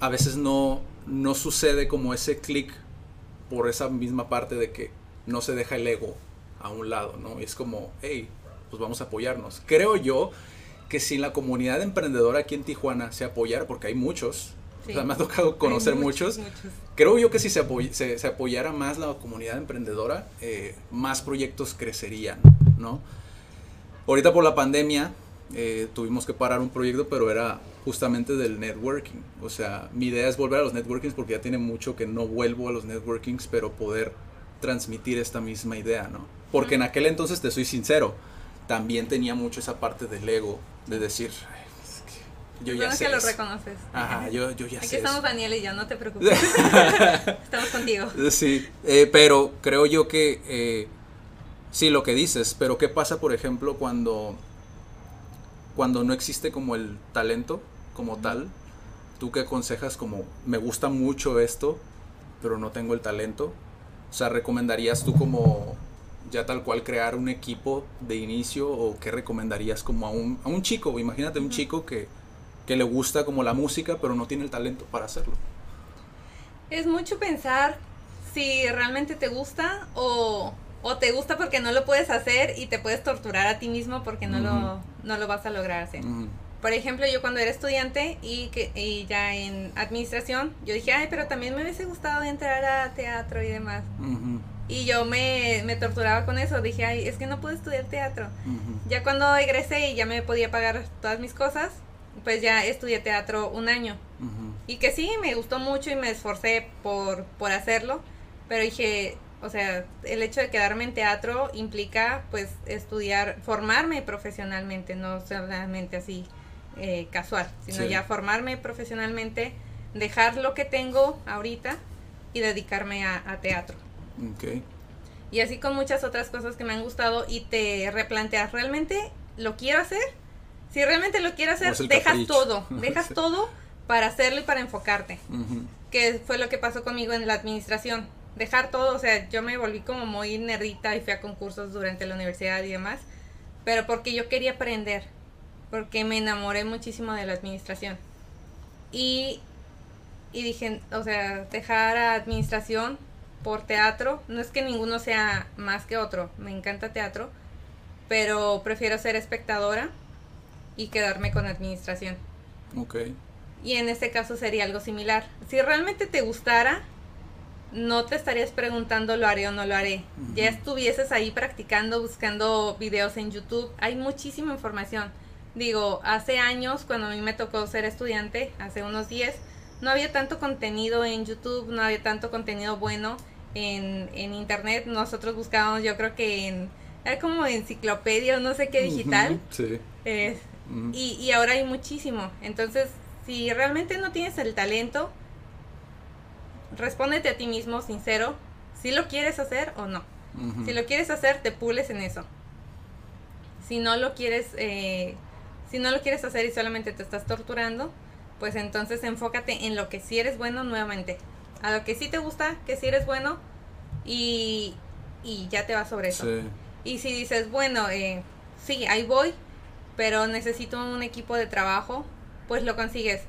Speaker 1: a veces no, no sucede como ese clic por esa misma parte de que no se deja el ego a un lado, ¿no? Y es como, hey, pues vamos a apoyarnos. Creo yo que si la comunidad emprendedora aquí en Tijuana se apoyara, porque hay muchos, o sea, me ha tocado conocer muchos, Creo yo que si se, se, apoyara más la comunidad emprendedora, eh, más proyectos crecerían, ¿no? Ahorita por la pandemia eh, tuvimos que parar un proyecto, pero era justamente del networking. O sea, mi idea es volver a los networkings porque ya tiene mucho que no vuelvo a los networkings, pero poder transmitir esta misma idea, ¿no? Porque en aquel entonces, te soy sincero, también tenía mucho esa parte del ego, de decir,
Speaker 2: yo ya sé. que lo reconoces.
Speaker 1: Ajá, [laughs] yo, yo ya
Speaker 2: Aquí
Speaker 1: sé.
Speaker 2: Aquí estamos Daniel y yo, no te preocupes. [laughs] [laughs] estamos contigo.
Speaker 1: Sí, eh, pero creo yo que eh, sí, lo que dices, pero ¿qué pasa, por ejemplo, cuando, cuando no existe como el talento como tal? ¿Tú qué aconsejas como, me gusta mucho esto, pero no tengo el talento? O sea, ¿recomendarías tú como ya tal cual crear un equipo de inicio o qué recomendarías como a un, a un chico? Imagínate un chico que que le gusta como la música, pero no tiene el talento para hacerlo.
Speaker 2: Es mucho pensar si realmente te gusta o, o te gusta porque no lo puedes hacer y te puedes torturar a ti mismo porque no, lo, no lo vas a lograr hacer. Por ejemplo, yo cuando era estudiante y, que, y ya en administración, yo dije, ay, pero también me hubiese gustado entrar a teatro y demás. Y yo me, me, torturaba con eso. Dije, ay, es que no puedo estudiar teatro. Ya cuando egresé y ya me podía pagar todas mis cosas, pues ya estudié teatro un año. Y que sí, me gustó mucho y me esforcé por, por hacerlo, pero dije, o sea, el hecho de quedarme en teatro implica pues estudiar, formarme profesionalmente, no solamente así eh, casual, sino ya formarme profesionalmente, dejar lo que tengo ahorita y dedicarme a, teatro. Y así con muchas otras cosas que me han gustado y te replanteas, ¿realmente lo quiero hacer? Si realmente lo quieres hacer, dejas todo, [laughs] dejas todo para hacerlo y para enfocarte. Que fue lo que pasó conmigo en la administración. Dejar todo, o sea, yo me volví como muy nerdita y fui a concursos durante la universidad y demás, pero porque yo quería aprender, porque me enamoré muchísimo de la administración. Y, y dije, o sea, dejar a administración por teatro, no es que ninguno sea más que otro, me encanta teatro, pero prefiero ser espectadora y quedarme con administración.
Speaker 1: Ok.
Speaker 2: Y en este caso sería algo similar. Si realmente te gustara, no te estarías preguntando lo haré o no lo haré. Ya estuvieses ahí practicando, buscando videos en YouTube. Hay muchísima información. Digo, hace años, cuando a mí me tocó ser estudiante, hace unos 10, no había tanto contenido en YouTube, no había tanto contenido bueno en, en Internet. Nosotros buscábamos, yo creo que en... Era como enciclopedia o no sé qué digital.
Speaker 1: sí.
Speaker 2: Eh, y, y ahora hay muchísimo. Entonces, si realmente no tienes el talento, respóndete a ti mismo, sincero, si lo quieres hacer o no. Si lo quieres hacer, te pules en eso. Si no lo quieres, eh, si no lo quieres hacer y solamente te estás torturando, pues entonces enfócate en lo que sí eres bueno nuevamente. A lo que sí te gusta, que sí eres bueno y, y ya te vas sobre eso. Y si dices, bueno, eh, sí, ahí voy, pero necesito un equipo de trabajo, pues lo consigues.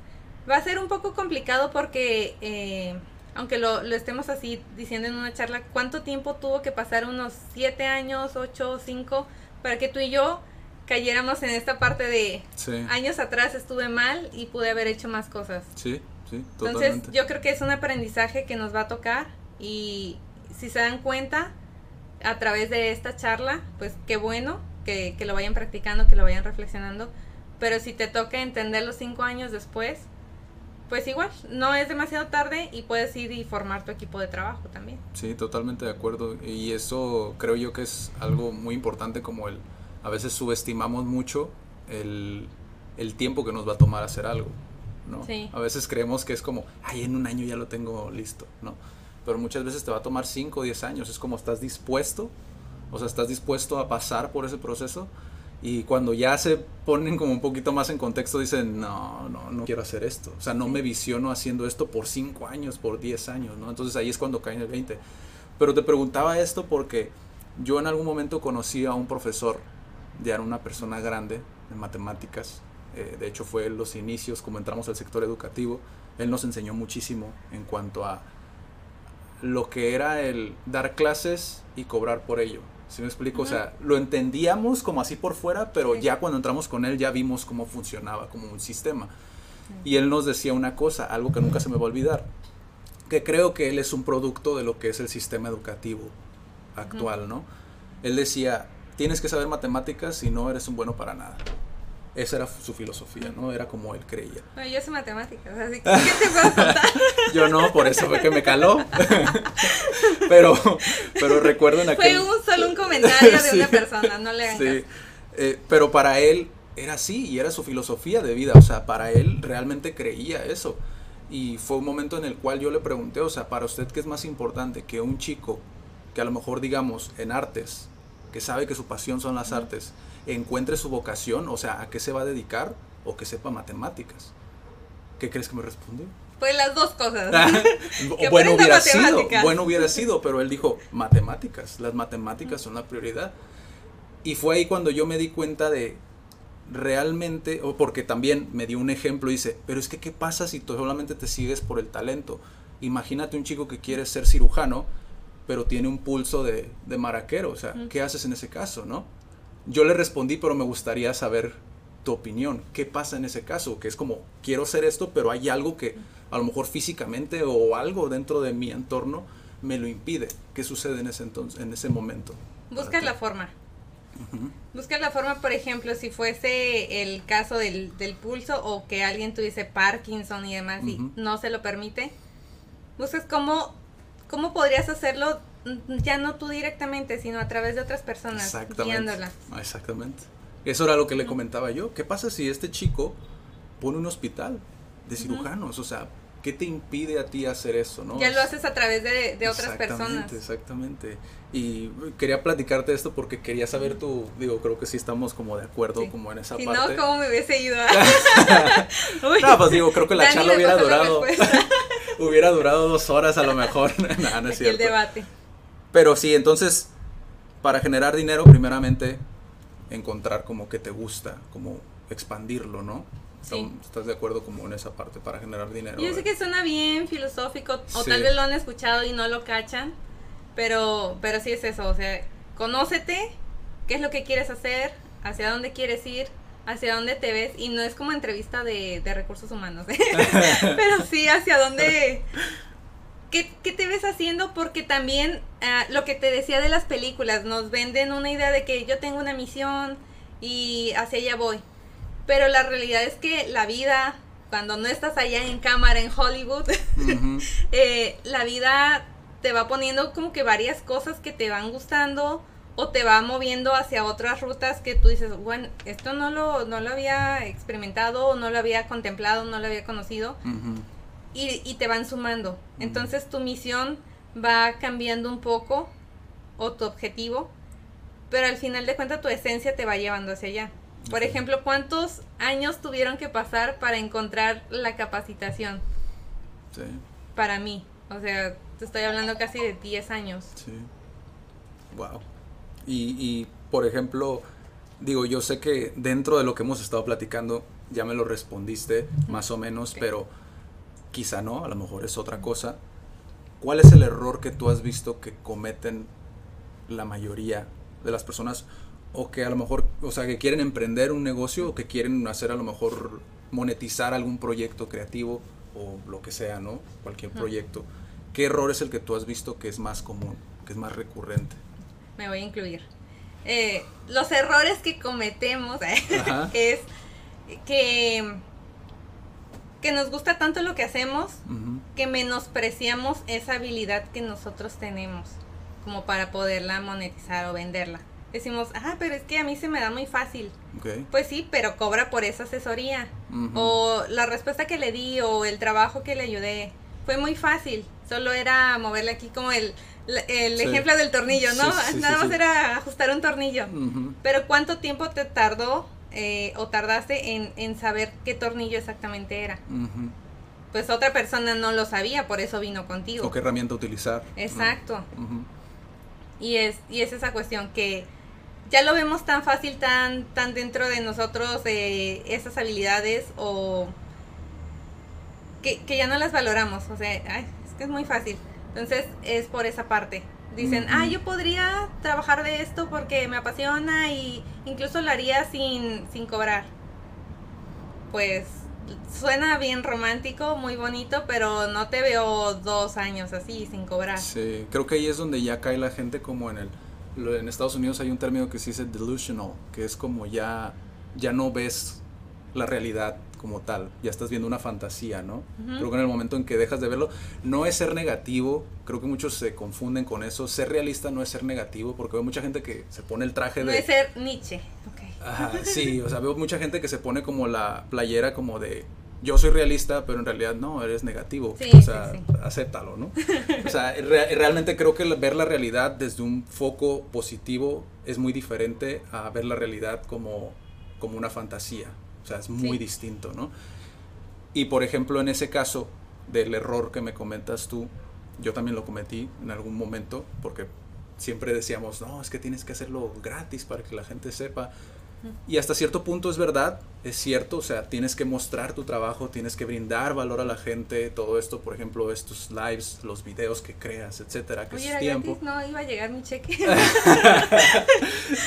Speaker 2: Va a ser un poco complicado porque eh, aunque lo, lo estemos así diciendo en una charla, ¿cuánto tiempo tuvo que pasar? Unos siete años, ocho, cinco, para que tú y yo cayéramos en esta parte de años atrás estuve mal y pude haber hecho más cosas.
Speaker 1: Sí, sí,
Speaker 2: totalmente. Entonces yo creo que es un aprendizaje que nos va a tocar y si se dan cuenta a través de esta charla, pues qué bueno que, que lo vayan practicando, que lo vayan reflexionando, pero si te toca entenderlo cinco años después, pues igual, no es demasiado tarde y puedes ir y formar tu equipo de trabajo también.
Speaker 1: Sí, totalmente de acuerdo. Y eso creo yo que es algo muy importante como el, a veces subestimamos mucho el, tiempo que nos va a tomar hacer algo, ¿no? A veces creemos que es como, ay, en un año ya lo tengo listo, ¿no? Pero muchas veces te va a tomar 5 o 10 años, es como estás dispuesto, o sea, estás dispuesto a pasar por ese proceso y cuando ya se ponen como un poquito más en contexto, dicen, no, no, no quiero hacer esto. O sea, no me visiono haciendo esto por 5 años, por 10 años, ¿no? Entonces ahí es cuando cae en el 20. Pero te preguntaba esto porque yo en algún momento conocí a un profesor, ya era una persona grande en matemáticas. Eh, de hecho, fue en los inicios, como entramos al sector educativo. Él nos enseñó muchísimo en cuanto a lo que era el dar clases y cobrar por ello. ¿Sí me explico? O sea, lo entendíamos como así por fuera, pero ya cuando entramos con él ya vimos cómo funcionaba como un sistema. Y él nos decía una cosa, algo que nunca se me va a olvidar, que creo que él es un producto de lo que es el sistema educativo actual, ¿no? Él decía, tienes que saber matemáticas si no eres un bueno para nada. Esa era su filosofía, ¿no? Era como él creía.
Speaker 2: Bueno, yo soy matemáticas, así que ¿qué te puedo contar? [laughs]
Speaker 1: yo no, por eso fue que me caló. [laughs] pero, pero recuerdo en
Speaker 2: aquel... Fue un, solo un comentario de [laughs] una persona, no le hagan sí.
Speaker 1: Eh, pero para él era así y era su filosofía de vida. O sea, para él realmente creía eso. Y fue un momento en el cual yo le pregunté, o sea, para usted, ¿qué es más importante? Que un chico que a lo mejor, digamos, en artes, que sabe que su pasión son las artes, encuentre su vocación, o sea, a qué se va a dedicar o que sepa matemáticas. ¿Qué crees que me respondió?
Speaker 2: Pues las dos cosas. [laughs] [laughs]
Speaker 1: bueno hubiera sido, bueno hubiera sido, pero él dijo, matemáticas, las matemáticas son la prioridad. Y fue ahí cuando yo me di cuenta de realmente, o porque también me dio un ejemplo, dice, pero es que ¿qué pasa si tú solamente te sigues por el talento? Imagínate un chico que quiere ser cirujano, pero tiene un pulso de, de maraquero, o sea, ¿qué haces en ese caso, no? Yo le respondí, pero me gustaría saber tu opinión. ¿Qué pasa en ese caso? Que es como, quiero hacer esto, pero hay algo que a lo mejor físicamente o algo dentro de mi entorno me lo impide. ¿Qué sucede en ese, entonces, en ese momento?
Speaker 2: Buscas la forma. Buscas la forma, por ejemplo, si fuese el caso del, pulso o que alguien tuviese Parkinson y demás y no se lo permite. Buscas cómo, cómo podrías hacerlo ya no tú directamente, sino a través de otras personas, exactamente, guiándola.
Speaker 1: Exactamente. Eso era lo que le comentaba yo. ¿Qué pasa si este chico pone un hospital de cirujanos? O sea, ¿qué te impide a ti hacer eso, no?
Speaker 2: Ya lo haces a través de, de otras personas.
Speaker 1: Exactamente, Y quería platicarte esto porque quería saber tu, digo, creo que sí estamos como de acuerdo como en esa
Speaker 2: si
Speaker 1: parte.
Speaker 2: no, ¿cómo me hubiese ido? [laughs] [laughs]
Speaker 1: no, pues digo, creo que la charla hubiera durado, [laughs] hubiera durado dos horas a lo mejor. no, no es cierto.
Speaker 2: El debate.
Speaker 1: Pero sí, entonces, para generar dinero, primeramente, encontrar como que te gusta, como expandirlo, ¿no? ¿Estás de acuerdo como en esa parte para generar dinero?
Speaker 2: Yo sé que suena bien filosófico, o tal vez lo han escuchado y no lo cachan, pero, pero sí es eso, o sea, conócete, qué es lo que quieres hacer, hacia dónde quieres ir, hacia dónde te ves, y no es como entrevista de, de recursos humanos, [laughs] [laughs] pero sí hacia dónde, ¿Qué, te ves haciendo? Porque también ah, lo que te decía de las películas, nos venden una idea de que yo tengo una misión y hacia allá voy. Pero la realidad es que la vida, cuando no estás allá en cámara en Hollywood, [laughs] eh, la vida te va poniendo como que varias cosas que te van gustando o te va moviendo hacia otras rutas que tú dices, bueno, esto no lo, no lo había experimentado, no lo había contemplado, no lo había conocido y, te van sumando. Entonces tu misión va cambiando un poco o tu objetivo, pero al final de cuentas tu esencia te va llevando hacia allá. Por ejemplo, ¿cuántos años tuvieron que pasar para encontrar la capacitación? Sí. Para mí. O sea, te estoy hablando casi de 10 años.
Speaker 1: Sí. Wow. Y, y, por ejemplo, digo, yo sé que dentro de lo que hemos estado platicando, ya me lo respondiste más o menos, pero quizá no, a lo mejor es otra cosa. ¿cuál es el error que tú has visto que cometen la mayoría de las personas o que a lo mejor, o sea, que quieren emprender un negocio o que quieren hacer a lo mejor monetizar algún proyecto creativo o lo que sea, ¿no? Cualquier proyecto. ¿Qué error es el que tú has visto que es más común, que es más recurrente?
Speaker 2: Me voy a incluir. Eh, los errores que cometemos [laughs] es que, que nos gusta tanto lo que hacemos que menospreciamos esa habilidad que nosotros tenemos como para poderla monetizar o venderla. Decimos, ah, pero es que a mí se me da muy fácil. Pues sí, pero cobra por esa asesoría. O la respuesta que le di o el trabajo que le ayudé. Fue muy fácil. Solo era moverle aquí como el, el ejemplo del tornillo, ¿no? Nada más era ajustar un tornillo. Pero ¿cuánto tiempo te tardó eh, o tardaste en, en, saber qué tornillo exactamente era? Pues otra persona no lo sabía, por eso vino contigo.
Speaker 1: O qué herramienta utilizar.
Speaker 2: Exacto. Y, es, y es esa cuestión que ya lo vemos tan fácil, tan, tan dentro de nosotros eh, esas habilidades o que, que, ya no las valoramos. O sea, es que es muy fácil. Entonces es por esa parte. Dicen, ah, yo podría trabajar de esto porque me apasiona y incluso lo haría sin, sin cobrar. Pues suena bien romántico, muy bonito, pero no te veo dos años así sin cobrar.
Speaker 1: Sí, creo que ahí es donde ya cae la gente como en el... En Estados Unidos hay un término que se dice delusional, que es como ya, ya no ves la realidad como tal, ya estás viendo una fantasía, ¿no? Creo que en el momento en que dejas de verlo, no es ser negativo, creo que muchos se confunden con eso, ser realista no es ser negativo, porque veo mucha gente que se pone el traje de...
Speaker 2: No es ser Nietzsche, ok.
Speaker 1: Sí, o sea, veo mucha gente que se pone como la playera como de yo soy realista, pero en realidad no, eres negativo. [laughs] o sea, acéptalo, ¿no? O sea, realmente creo que ver la realidad desde un foco positivo es muy diferente a ver la realidad como, como una fantasía. O sea, es muy distinto, ¿no? Y por ejemplo, en ese caso del error que me comentas tú, yo también lo cometí en algún momento, porque siempre decíamos, no, es que tienes que hacerlo gratis para que la gente sepa. Y hasta cierto punto es verdad, es cierto, o sea, tienes que mostrar tu trabajo, tienes que brindar valor a la gente, todo esto, por ejemplo, estos lives, los videos que creas, etcétera, que
Speaker 2: es tiempo. no iba a llegar mi cheque. [laughs]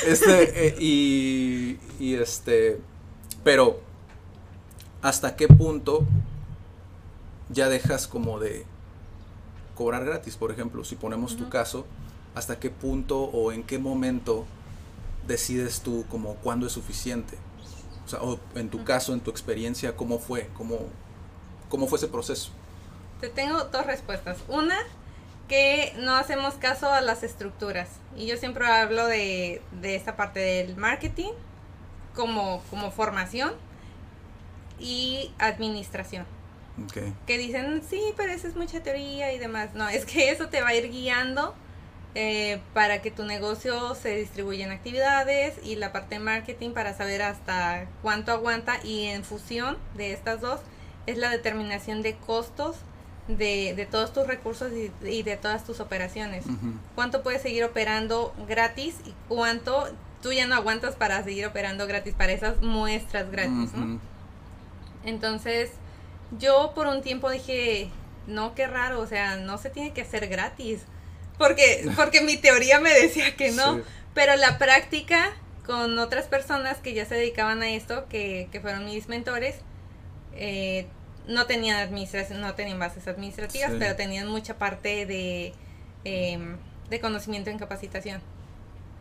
Speaker 1: este, eh, y, y este, pero, ¿hasta qué punto ya dejas como de cobrar gratis? Por ejemplo, si ponemos tu caso, ¿hasta qué punto o en qué momento decides tú como cuándo es suficiente? O sea, o en tu caso, en tu experiencia, ¿cómo fue? ¿Cómo, ¿Cómo fue ese proceso?
Speaker 2: Te tengo dos respuestas. Una, que no hacemos caso a las estructuras. Y yo siempre hablo de, de esta parte del marketing como, como formación y administración. Que dicen, sí, pero eso es mucha teoría y demás. No, es que eso te va a ir guiando eh, para que tu negocio se distribuya en actividades y la parte de marketing para saber hasta cuánto aguanta y en fusión de estas dos es la determinación de costos de, de todos tus recursos y, de todas tus operaciones. Cuánto puedes seguir operando gratis y cuánto tú ya no aguantas para seguir operando gratis para esas muestras gratis, Entonces, yo por un tiempo dije, no, qué raro, o sea, no se tiene que hacer gratis porque, porque mi teoría me decía que no, pero la práctica con otras personas que ya se dedicaban a esto, que, que fueron mis mentores, eh, no tenían administración, no tenían bases administrativas, pero tenían mucha parte de, em, de conocimiento en capacitación.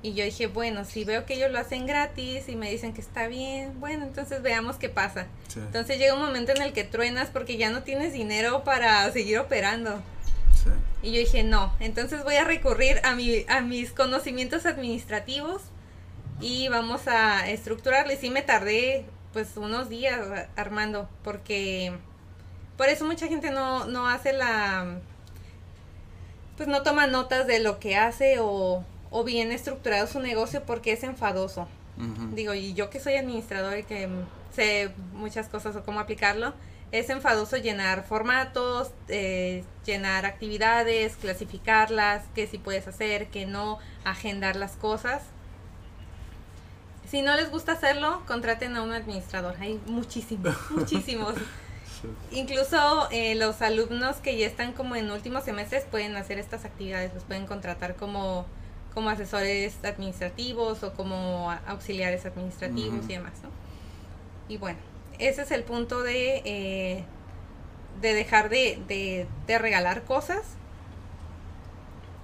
Speaker 2: Y yo dije, bueno, si veo que ellos lo hacen gratis y me dicen que está bien, bueno, entonces veamos qué pasa. Entonces llega un momento en el que truenas porque ya no tienes dinero para seguir operando. Y yo dije, no, entonces voy a recurrir a, mi, a mis conocimientos administrativos y vamos a estructurarle. Sí me tardé pues unos días armando, porque por eso mucha gente no, no hace la... pues no toma notas de lo que hace o, o bien estructurado su negocio porque es enfadoso. Digo, y yo que soy administrador y que sé muchas cosas o cómo aplicarlo, es enfadoso llenar formatos, eh, llenar actividades, clasificarlas, qué sí puedes hacer, qué no, agendar las cosas. Si no les gusta hacerlo, contraten a un administrador. Hay muchísimos, [laughs] muchísimos. Incluso eh, los alumnos que ya están como en últimos semestres pueden hacer estas actividades, los pueden contratar como, como asesores administrativos o como auxiliares administrativos y demás, ¿no? Y bueno, ese es el punto de, eh, de dejar de, de, regalar cosas.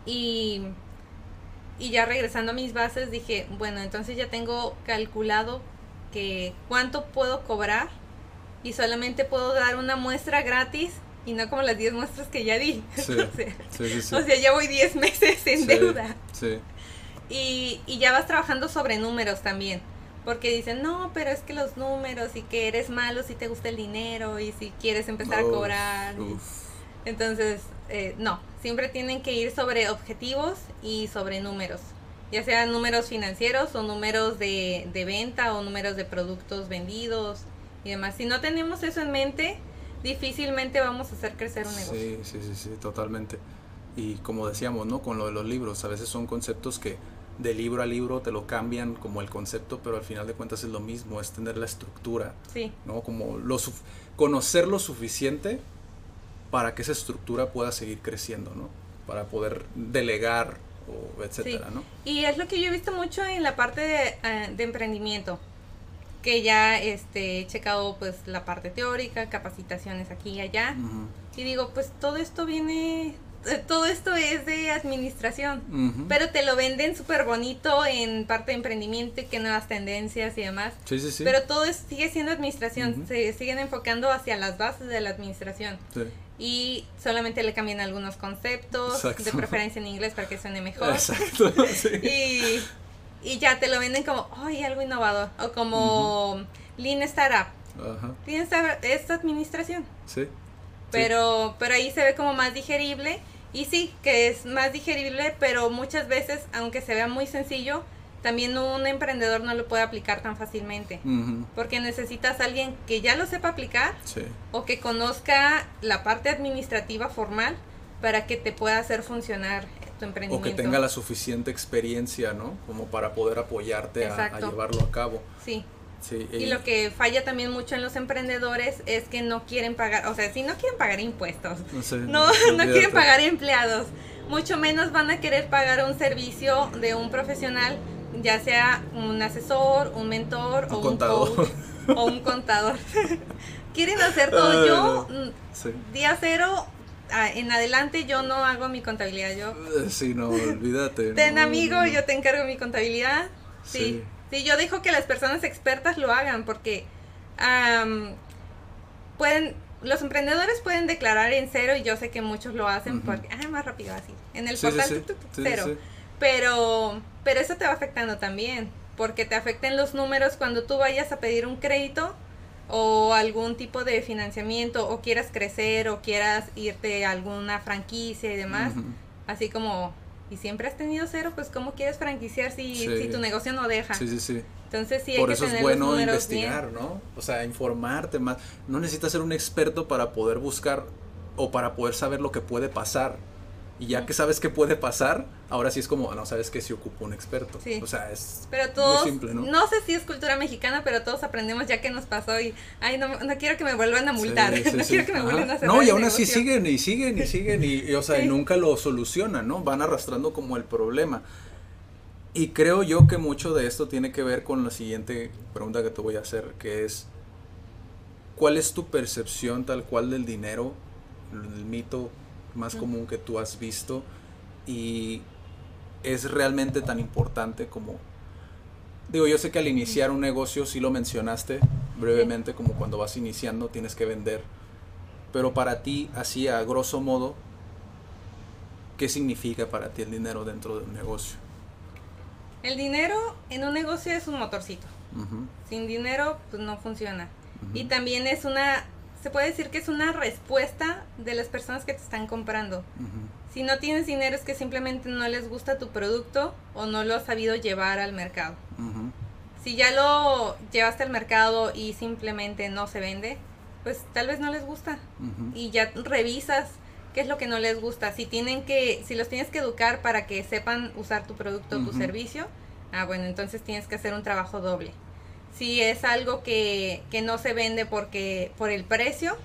Speaker 2: Y, y ya regresando a mis bases dije, bueno, entonces ya tengo calculado que cuánto puedo cobrar y solamente puedo dar una muestra gratis y no como las 10 muestras que ya di. [laughs] o, sea, ya voy 10 meses en deuda. Y, y ya vas trabajando sobre números también. Porque dicen, no, pero es que los números y que eres malo si te gusta el dinero y si quieres empezar a cobrar. Entonces, eh, no, siempre tienen que ir sobre objetivos y sobre números. Ya sean números financieros o números de, de venta o números de productos vendidos y demás. Si no tenemos eso en mente, difícilmente vamos a hacer crecer un negocio.
Speaker 1: Sí, sí, sí, sí, totalmente. Y como decíamos, ¿no? Con lo de los libros, a veces son conceptos que de libro a libro te lo cambian como el concepto, pero al final de cuentas es lo mismo, es tener la estructura,
Speaker 2: sí.
Speaker 1: ¿no? Como lo conocer lo suficiente para que esa estructura pueda seguir creciendo, ¿no? Para poder delegar o etcétera, ¿no?
Speaker 2: Y es lo que yo he visto mucho en la parte de, eh, de emprendimiento que ya este, he checado pues la parte teórica, capacitaciones aquí y allá. Y digo, pues todo esto viene todo esto es de administración, pero te lo venden súper bonito en parte de emprendimiento y que nuevas tendencias y demás.
Speaker 1: Sí, sí, sí.
Speaker 2: Pero todo sigue siendo administración, se siguen enfocando hacia las bases de la administración. Y solamente le cambian algunos conceptos, de preferencia en inglés para que suene mejor.
Speaker 1: Exacto. [laughs]
Speaker 2: y, y ya te lo venden como, ay, algo innovador. O como Lean Startup. Lean Startup es administración.
Speaker 1: Sí.
Speaker 2: Pero, pero ahí se ve como más digerible. Y sí, que es más digerible, pero muchas veces, aunque se vea muy sencillo, también un emprendedor no lo puede aplicar tan fácilmente. Porque necesitas a alguien que ya lo sepa aplicar o que conozca la parte administrativa formal para que te pueda hacer funcionar tu emprendimiento.
Speaker 1: O que tenga la suficiente experiencia, ¿no? Como para poder apoyarte a, a, llevarlo a cabo.
Speaker 2: Sí y, lo que falla también mucho en los emprendedores es que no quieren pagar, o sea, si no quieren pagar impuestos, no, [laughs] no, quieren pagar empleados, mucho menos van a querer pagar un servicio de un profesional, ya sea un asesor, un mentor o un coach o un contador. [laughs] quieren hacer todo. yo, mm, día cero, en adelante yo no hago mi contabilidad. Yo,
Speaker 1: eh, sí, no, olvídate.
Speaker 2: Ten amigo, yo te encargo mi contabilidad. sí. Sí, yo dejo que las personas expertas lo hagan porque pueden, los emprendedores pueden declarar en cero y yo sé que muchos lo hacen porque, ah, más rápido así, en el portal cero. Pero, pero eso te va afectando también porque te afecten los números cuando tú vayas a pedir un crédito o algún tipo de financiamiento o quieras crecer o quieras irte a alguna franquicia y demás. Así como y siempre has tenido cero, pues ¿cómo quieres franquiciar si, si tu negocio no deja?
Speaker 1: Sí, sí, sí.
Speaker 2: Entonces sí, hay
Speaker 1: Por
Speaker 2: que
Speaker 1: eso es bueno investigar, ¿no? O sea, informarte más. No necesitas ser un experto para poder buscar o para poder saber lo que puede pasar. Y ya que sabes qué puede pasar, ahora sí es como, no sabes que se ocupa un experto. O sea, es
Speaker 2: pero todos, muy simple, ¿no? No sé si es cultura mexicana, pero todos aprendemos ya que nos pasó y, ay, no, no quiero que me vuelvan a multar, [laughs] no quiero que me vuelvan a hacer
Speaker 1: No, y aún así siguen y siguen y siguen y, o sea, [laughs] y nunca lo solucionan, ¿no? Van arrastrando como el problema. Y creo yo que mucho de esto tiene que ver con la siguiente pregunta que te voy a hacer, que es, ¿cuál es tu percepción tal cual del dinero, el mito más común que tú has visto y es realmente tan importante como... Digo, yo sé que al iniciar un negocio, sí lo mencionaste brevemente, como cuando vas iniciando tienes que vender, pero para ti, así a grosso modo, ¿qué significa para ti el dinero dentro de un negocio?
Speaker 2: El dinero en un negocio es un motorcito. Sin dinero, pues no funciona. Y también es una se puede decir que es una respuesta de las personas que te están comprando. Si no tienes dinero es que simplemente no les gusta tu producto o no lo has sabido llevar al mercado. Si ya lo llevaste al mercado y simplemente no se vende, pues tal vez no les gusta. Y ya revisas qué es lo que no les gusta. Si tienen que, si los tienes que educar para que sepan usar tu producto o tu servicio, ah bueno, entonces tienes que hacer un trabajo doble si es algo que, que no se vende porque por el precio,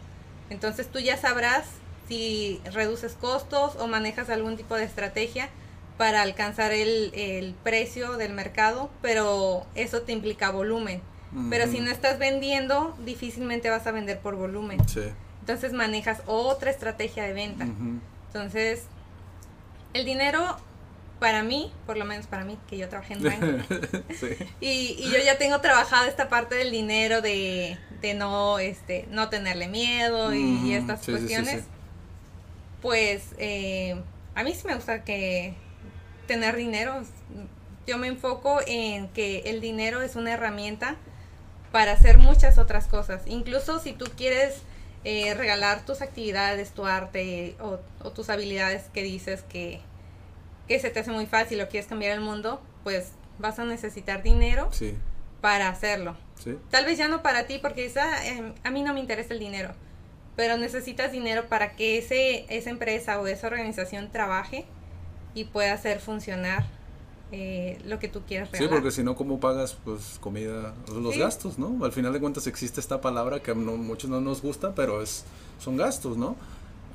Speaker 2: Entonces tú ya sabrás si reduces costos o manejas algún tipo de estrategia para alcanzar el, el precio del mercado, pero eso te implica volumen. Pero si no estás vendiendo, difícilmente vas a vender por volumen.
Speaker 1: Sí.
Speaker 2: Entonces manejas otra estrategia de venta. Entonces, el dinero, para mí, por lo menos para mí, que yo trabajé en banco, [laughs]
Speaker 1: sí.
Speaker 2: y, y yo ya tengo trabajado esta parte del dinero de, de no, este, no tenerle miedo y, estas
Speaker 1: sí, sí, sí,
Speaker 2: cuestiones.
Speaker 1: sí.
Speaker 2: Pues eh, a mí sí me gusta que tener dinero. Yo me enfoco en que el dinero es una herramienta para hacer muchas otras cosas. Incluso si tú quieres eh, regalar tus actividades, tu arte o, o tus habilidades que dices que, que se te hace muy fácil o quieres cambiar el mundo, pues vas a necesitar dinero
Speaker 1: Sí,
Speaker 2: para hacerlo.
Speaker 1: sí.
Speaker 2: Tal vez ya no para ti, porque dices, "Ah, em, a mí no me interesa el dinero. Pero necesitas dinero para que ese, esa empresa o esa organización trabaje y pueda hacer funcionar eh, lo que tú quieres
Speaker 1: Sí,
Speaker 2: regalar.
Speaker 1: porque si no, ¿cómo pagas pues comida? Los
Speaker 2: Sí.
Speaker 1: gastos, ¿no? Al final de cuentas existe esta palabra que a no- muchos no nos gusta, pero es son gastos, ¿no?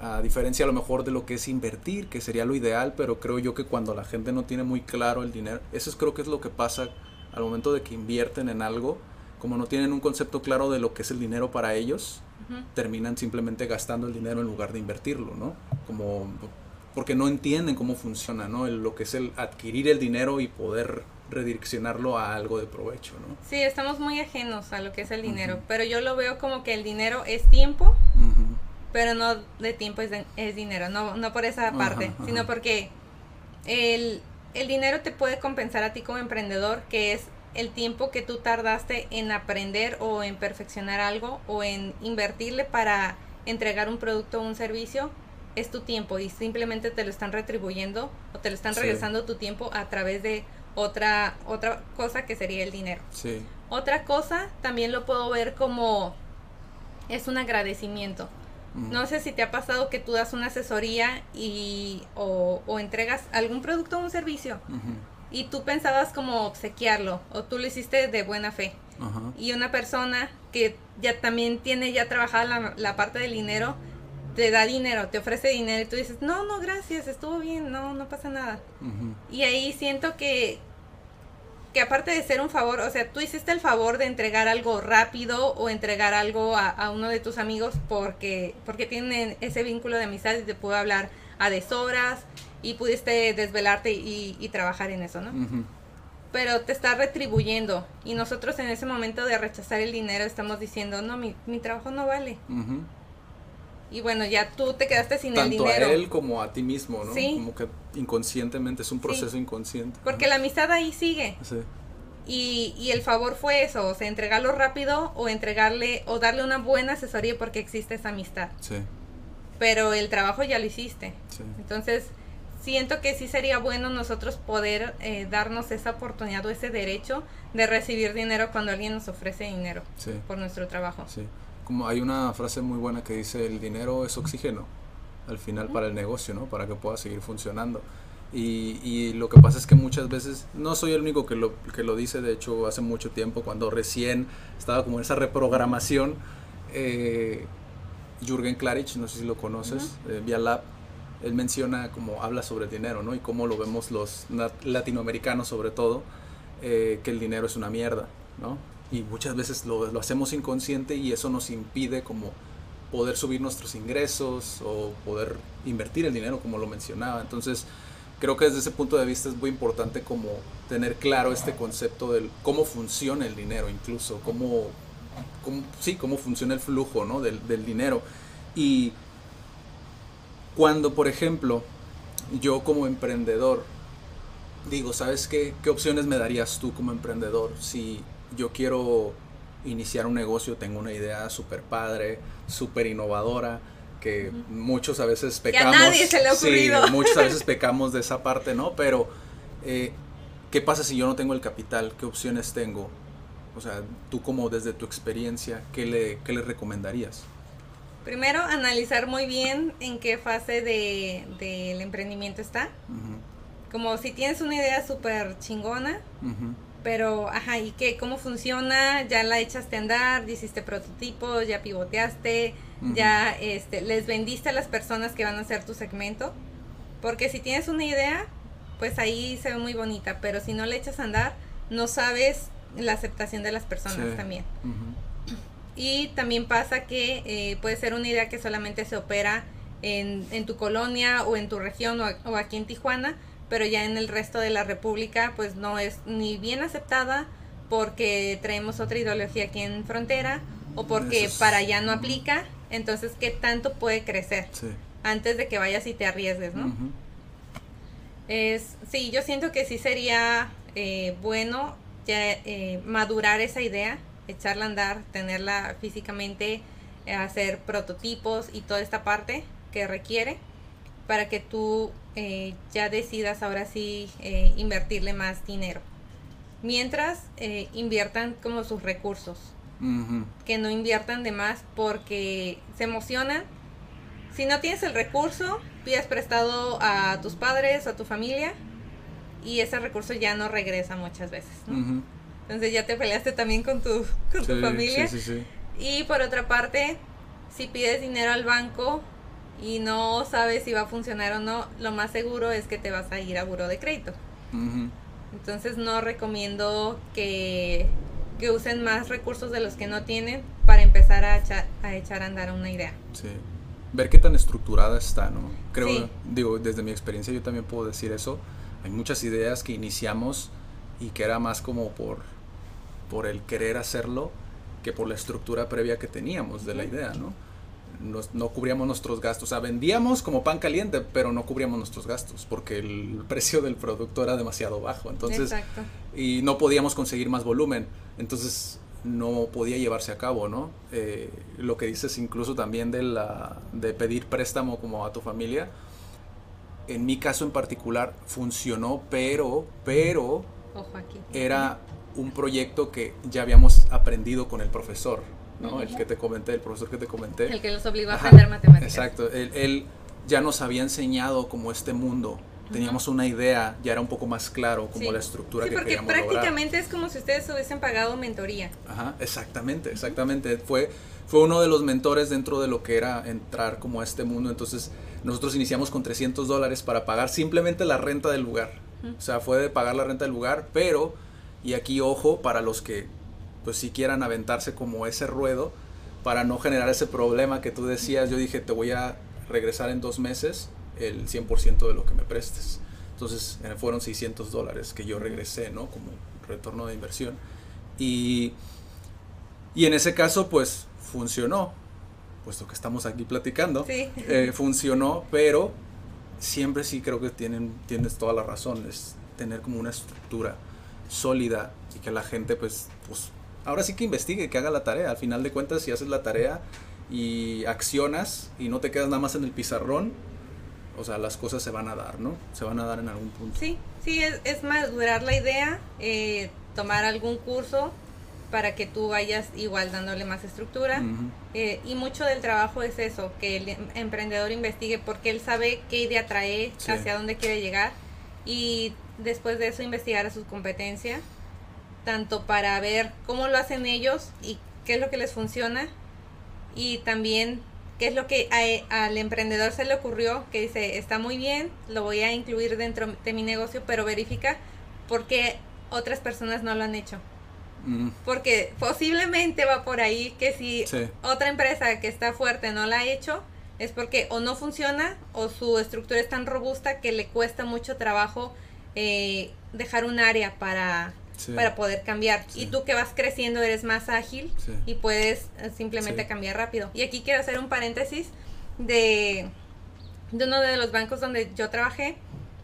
Speaker 1: A diferencia a lo mejor de lo que es invertir, que sería lo ideal, pero creo yo que cuando la gente no tiene muy claro el dinero, eso es creo que es lo que pasa al momento de que invierten en algo, como no tienen un concepto claro de lo que es el dinero para ellos, terminan simplemente gastando el dinero en lugar de invertirlo, ¿no? Como porque no entienden cómo funciona, ¿no? El- lo que es el adquirir el dinero y poder redireccionarlo a algo de provecho, ¿no?
Speaker 2: Sí, estamos muy ajenos a lo que es el dinero, pero yo lo veo como que el dinero es tiempo. Pero no de tiempo es, de- es dinero, no, no por esa
Speaker 1: Ajá,
Speaker 2: parte,
Speaker 1: ajá.
Speaker 2: sino porque el, el dinero te puede compensar a ti como emprendedor, que es el tiempo que tú tardaste en aprender o en perfeccionar algo o en invertirle para entregar un producto o un servicio, es tu tiempo y simplemente te lo están retribuyendo o te lo están
Speaker 1: Sí.
Speaker 2: regresando tu tiempo a través de otra, otra cosa que sería el dinero.
Speaker 1: Sí.
Speaker 2: Otra cosa también lo puedo ver como es un agradecimiento.
Speaker 1: Ujú.
Speaker 2: No sé si te ha pasado que tú das una asesoría y o, o entregas algún producto o un servicio y tú pensabas como obsequiarlo o tú lo hiciste de buena fe y una persona que ya también tiene ya trabajada la, la parte del dinero te da dinero, te ofrece dinero y tú dices, no, no, gracias, estuvo bien, no, no pasa nada. Y ahí siento que, que aparte de ser un favor, o sea, tú hiciste el favor de entregar algo rápido o entregar algo a, a uno de tus amigos porque, porque tienen ese vínculo de amistad y te pudo hablar a deshoras y pudiste desvelarte y, y trabajar en eso, ¿no? Pero te está retribuyendo y nosotros en ese momento de rechazar el dinero estamos diciendo, no, mi, mi trabajo no vale. Y bueno, ya tú te quedaste sin el
Speaker 1: Tanto a
Speaker 2: dinero.
Speaker 1: él como a ti mismo, ¿no?
Speaker 2: Sí.
Speaker 1: Como que inconscientemente, es un proceso inconsciente.
Speaker 2: Porque la amistad ahí sigue.
Speaker 1: Sí.
Speaker 2: Y, y el favor fue eso, o sea, entregarlo rápido o entregarle o darle una buena asesoría porque existe esa amistad.
Speaker 1: Sí.
Speaker 2: Pero el trabajo ya lo hiciste.
Speaker 1: Sí.
Speaker 2: Entonces, siento que sí sería bueno nosotros poder eh, darnos esa oportunidad o ese derecho de recibir dinero cuando alguien nos ofrece dinero
Speaker 1: Sí.
Speaker 2: por nuestro trabajo.
Speaker 1: Sí. Como hay una frase muy buena que dice el dinero es oxígeno al final para el negocio, ¿no? Para que pueda seguir funcionando. Y, y lo que pasa es que muchas veces, no soy el único que lo, que lo dice, de hecho hace mucho tiempo, cuando recién estaba como en esa reprogramación, eh, Jürgen Klarich, no sé si lo conoces, eh, vía Lab, él menciona como habla sobre el dinero, ¿no? Y cómo lo vemos los latinoamericanos sobre todo, eh, que el dinero es una mierda, ¿no? Y muchas veces lo, hacemos inconsciente y eso nos impide como poder subir nuestros ingresos o poder invertir el dinero, como lo mencionaba. Entonces, creo que desde ese punto de vista es muy importante como tener claro este concepto del cómo funciona el dinero, incluso cómo, cómo sí, cómo funciona el flujo, ¿no? del, del dinero. Y cuando, por ejemplo, yo como emprendedor digo, ¿sabes qué? ¿Qué opciones me darías tú como emprendedor? Si yo quiero iniciar un negocio, tengo una idea súper padre, súper innovadora, que muchos a veces
Speaker 2: a
Speaker 1: pecamos.
Speaker 2: nadie se le ha
Speaker 1: Sí, [laughs] muchos a veces [laughs] pecamos de esa parte, ¿no? Pero, eh, ¿qué pasa si yo no tengo el capital? ¿Qué opciones tengo? O sea, tú como desde tu experiencia, ¿qué le, qué le recomendarías?
Speaker 2: Primero, analizar muy bien en qué fase de- del emprendimiento está. Como si tienes una idea súper chingona,
Speaker 1: ujú,
Speaker 2: Pero, ajá, ¿y qué? ¿Cómo funciona? ¿Ya la echaste a andar? ¿Hiciste prototipos? ¿Ya pivoteaste? ¿Ya este, les vendiste a las personas que van a hacer tu segmento? Porque si tienes una idea, pues ahí se ve muy bonita, pero si no le echas a andar, no sabes la aceptación de las personas también. Y también pasa que eh, puede ser una idea que solamente se opera en, en tu colonia o en tu región o, o, aquí en Tijuana, pero ya en el resto de la República pues no es ni bien aceptada porque traemos otra ideología aquí en frontera o porque para allá no aplica, entonces qué tanto puede crecer antes de que vayas y te arriesgues, ¿no? Es, sí, yo siento que sí sería eh, bueno ya eh, madurar esa idea, echarla a andar, tenerla físicamente, eh, hacer prototipos y toda esta parte que requiere para que tú eh, ya decidas ahora sí eh, invertirle más dinero. Mientras eh, inviertan como sus recursos. Que no inviertan de más porque se emocionan. Si no tienes el recurso, pides prestado a tus padres, a tu familia, y ese recurso ya no regresa muchas veces. Entonces ya te peleaste también con tu, con tu familia. y por otra parte, si pides dinero al banco, y no sabes si va a funcionar o no, lo más seguro es que te vas a ir a buro de crédito. Entonces no recomiendo que, que, usen más recursos de los que no tienen para empezar a, echar a echar a andar una idea.
Speaker 1: Sí. Ver qué tan estructurada está, ¿no? Creo, digo, desde mi experiencia yo también puedo decir eso. Hay muchas ideas que iniciamos y que era más como por, por el querer hacerlo que por la estructura previa que teníamos de la idea, ¿no? No cubríamos nuestros gastos. O sea, vendíamos como pan caliente, pero no cubríamos nuestros gastos porque el precio del producto era demasiado bajo. Entonces, y no podíamos conseguir más volumen. Entonces, no podía llevarse a cabo, ¿no? Eh, lo que dices incluso también de, la, de pedir préstamo como a tu familia. En mi caso en particular funcionó, pero, pero era un proyecto que ya habíamos aprendido con el profesor. ¿No? El que te comenté, el profesor que te comenté.
Speaker 2: El que los obligó a aprender matemáticas.
Speaker 1: Exacto, él, ya nos había enseñado como este mundo. Teníamos una idea, ya era un poco más claro como la estructura sí, que
Speaker 2: porque prácticamente es como si ustedes hubiesen pagado mentoría.
Speaker 1: Ajá, exactamente, exactamente. Fue, fue uno de los mentores dentro de lo que era entrar como a este mundo. Entonces, nosotros iniciamos con 300 dólares para pagar simplemente la renta del lugar. O sea, fue de pagar la renta del lugar, pero, y aquí ojo, para los que pues si quieran aventarse como ese ruedo para no generar ese problema que tú decías. Yo dije, te voy a regresar en dos meses el 100% de lo que me prestes. Entonces eh, fueron 600 dólares que yo regresé, ¿no? Como retorno de inversión. Y, y en ese caso, pues funcionó, puesto que estamos aquí platicando. Eh, funcionó, pero siempre sí creo que tienen, tienes toda la razón, es tener como una estructura sólida y que la gente pues, pues ahora sí que investigue, que haga la tarea. Al final de cuentas, si haces la tarea y accionas y no te quedas nada más en el pizarrón, o sea, las cosas se van a dar, ¿no? Se van a dar en algún punto.
Speaker 2: Sí, sí, es, es madurar la idea, eh, tomar algún curso para que tú vayas igual dándole más estructura. Eh, y mucho del trabajo es eso, que el em, emprendedor investigue porque él sabe qué idea trae, hacia dónde quiere llegar y después de eso investigar a sus competencias tanto para ver cómo lo hacen ellos y qué es lo que les funciona y también qué es lo que al emprendedor se le ocurrió, que dice, está muy bien, lo voy a incluir dentro de mi negocio, pero verifica por qué otras personas no lo han hecho. Mm. Porque posiblemente va por ahí que si otra empresa que está fuerte no la ha hecho, es porque o no funciona o su estructura es tan robusta que le cuesta mucho trabajo eh, dejar un área para para poder cambiar. Y tú que vas creciendo eres más ágil y puedes eh, simplemente cambiar rápido. Y aquí quiero hacer un paréntesis de, de uno de los bancos donde yo trabajé.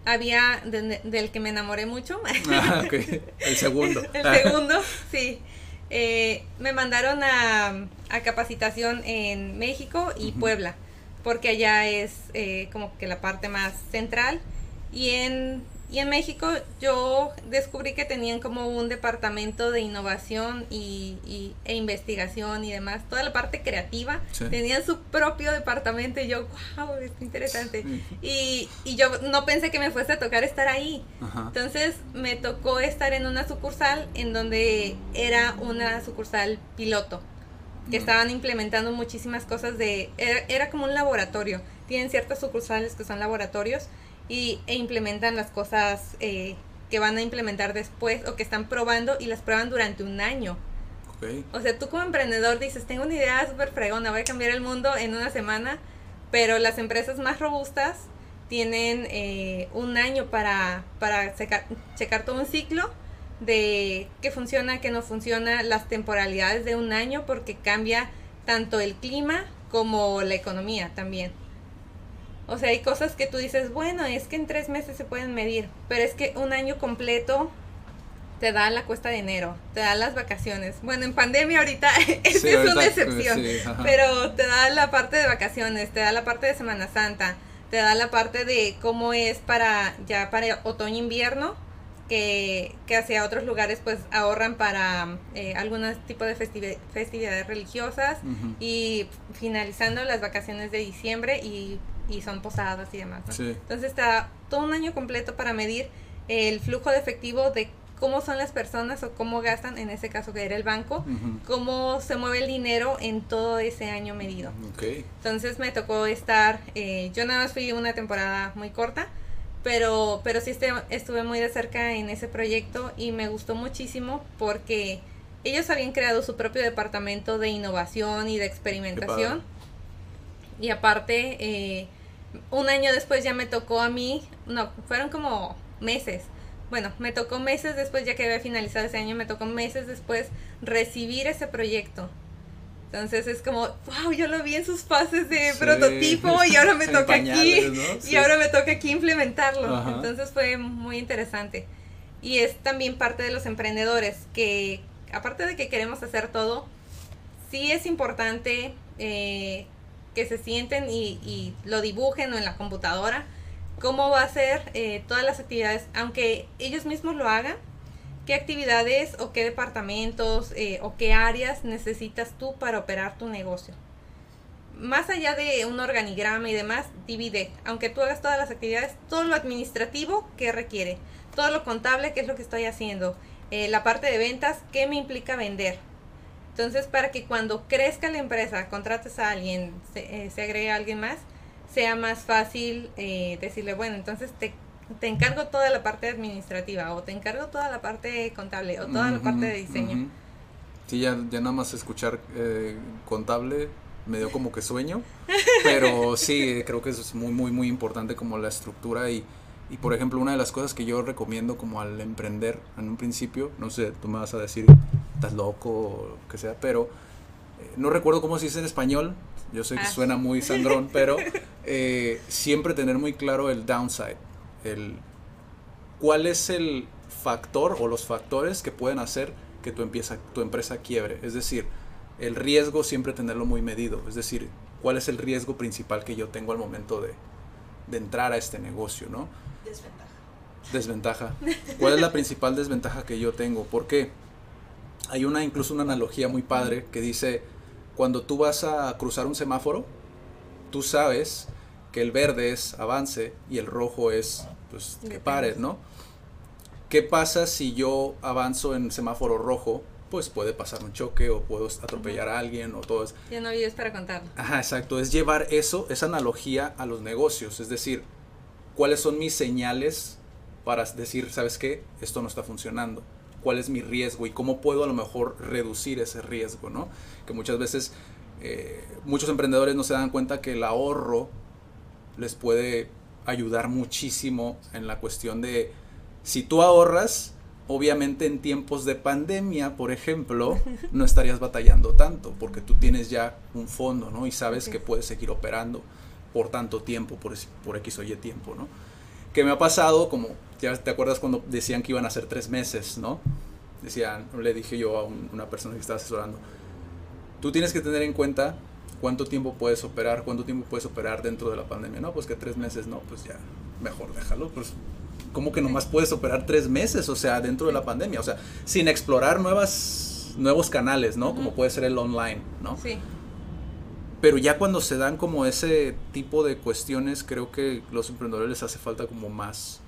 Speaker 2: Había del que me enamoré mucho. [laughs]
Speaker 1: Ah, El segundo. [laughs]
Speaker 2: El segundo, sí. Eh, me mandaron a, a, capacitación en México y Puebla, porque allá es eh, como que la parte más central. Y en y en México yo descubrí que tenían como un departamento de innovación y, e investigación y demás, toda la parte creativa, tenían su propio departamento y yo, wow, es interesante. Y, y, yo no pensé que me fuese a tocar estar ahí. Entonces me tocó estar en una sucursal en donde era una sucursal piloto, que mm. estaban implementando muchísimas cosas de, era, era como un laboratorio, tienen ciertas sucursales que son laboratorios y, e implementan las cosas eh, que van a implementar después o que están probando y las prueban durante un año. O sea, tú como emprendedor dices, tengo una idea súper fregona, voy a cambiar el mundo en una semana, pero las empresas más robustas tienen eh, un año para, para checar todo un ciclo de qué funciona, qué no funciona, las temporalidades de un año, porque cambia tanto el clima como la economía también. O sea, hay cosas que tú dices, bueno, es que en tres meses se pueden medir, pero es que un año completo te da la cuesta de enero, te da las vacaciones. Bueno, en pandemia ahorita [laughs] es, una excepción, pero te da la parte de vacaciones, te da la parte de Semana Santa, te da la parte de cómo es para ya para otoño-invierno, que, que, hacia otros lugares pues ahorran para eh, algún tipo de festividades religiosas y finalizando las vacaciones de diciembre y y son posadas y demás. Entonces está todo un año completo para medir el flujo de efectivo de cómo son las personas o cómo gastan, en ese caso que era el banco, cómo se mueve el dinero en todo ese año medido. Entonces me tocó estar, eh, yo nada más fui una temporada muy corta, pero, pero sí este, estuve muy de cerca en ese proyecto y me gustó muchísimo porque ellos habían creado su propio departamento de innovación y de experimentación. Y aparte, eh, un año después ya me tocó a mí, no, fueron como meses. Bueno, me tocó meses después, ya que había finalizado ese año, me tocó meses después recibir ese proyecto. Entonces es como, wow, yo lo vi en sus fases de prototipo y ahora me [laughs] toca aquí. Y ahora me toca aquí implementarlo. Entonces fue muy interesante. Y es también parte de los emprendedores que, aparte de que queremos hacer todo, sí es importante eh, que se sienten y, lo dibujen o en la computadora, cómo va a ser eh, todas las actividades, aunque ellos mismos lo hagan, qué actividades o qué departamentos eh, o qué áreas necesitas tú para operar tu negocio. Más allá de un organigrama y demás, divide, aunque tú hagas todas las actividades, todo lo administrativo que requiere, todo lo contable, qué es lo que estoy haciendo, eh, la parte de ventas, qué me implica vender, entonces, para que cuando crezca la empresa, contrates a alguien, se, eh, agregue a alguien más, sea más fácil eh, decirle, bueno, entonces te, te, encargo toda la parte administrativa, o te encargo toda la parte contable, o toda la parte de diseño.
Speaker 1: Sí, ya, ya nada más escuchar eh, contable me dio como que sueño, pero [laughs] sí, creo que eso es muy, muy, muy importante como la estructura y, y por ejemplo, una de las cosas que yo recomiendo como al emprender en un principio, no sé, tú me vas a decir estás loco o lo que sea, pero eh, no recuerdo cómo se dice en español, yo sé que ah. suena muy sangrón, [laughs] pero eh, siempre tener muy claro el downside, el cuál es el factor o los factores que pueden hacer que tu, empieza, tu empresa quiebre, es decir, el riesgo siempre tenerlo muy medido, es decir, cuál es el riesgo principal que yo tengo al momento de, de entrar a este negocio, ¿no? Desventaja. Desventaja. ¿Cuál es la principal desventaja que yo tengo? ¿Por qué? Hay una incluso una analogía muy padre que dice, cuando tú vas a cruzar un semáforo, tú sabes que el verde es avance y el rojo es pues que pares, ¿no? ¿Qué pasa si yo avanzo en semáforo rojo? Pues puede pasar un choque o puedo atropellar a alguien o todo eso.
Speaker 2: Ya no vives para contarlo.
Speaker 1: Ajá, exacto. Es llevar eso, esa analogía a los negocios. Es decir, cuáles son mis señales para decir, ¿sabes qué? Esto no está funcionando cuál es mi riesgo y cómo puedo a lo mejor reducir ese riesgo, ¿no? Que muchas veces eh, muchos emprendedores no se dan cuenta que el ahorro les puede ayudar muchísimo en la cuestión de si tú ahorras, obviamente en tiempos de pandemia, por ejemplo, [laughs] no estarías batallando tanto porque tú tienes ya un fondo, ¿no? Y sabes que puedes seguir operando por tanto tiempo, por, por X o Y tiempo, ¿no? Que me ha pasado como ya te acuerdas cuando decían que iban a ser tres meses, ¿no? Decían, le dije yo a una persona que estaba asesorando, tú tienes que tener en cuenta cuánto tiempo puedes operar, cuánto tiempo puedes operar dentro de la pandemia, ¿no? Pues que tres meses, no, pues ya, mejor déjalo, pues ¿cómo que nomás puedes operar tres meses? O sea, dentro de la pandemia, o sea, sin explorar nuevas, nuevos canales, ¿no? Como puede ser el online, ¿no?
Speaker 2: Sí.
Speaker 1: Pero ya cuando se dan como ese tipo de cuestiones, creo que los emprendedores les hace falta como más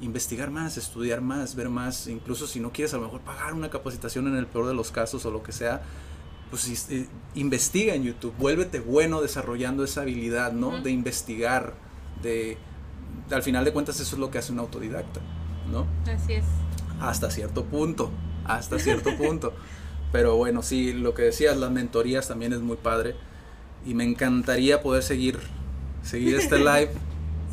Speaker 1: investigar más, estudiar más, ver más, incluso si no quieres a lo mejor pagar una capacitación en el peor de los casos o lo que sea, pues investiga en YouTube, vuélvete bueno desarrollando esa habilidad, ¿no? De investigar, de al final de cuentas eso es lo que hace un autodidacta, ¿no?
Speaker 2: Así es.
Speaker 1: Hasta cierto punto, hasta cierto punto. [laughs] Pero bueno, sí, lo que decías, las mentorías también es muy padre y me encantaría poder seguir seguir este [laughs] live.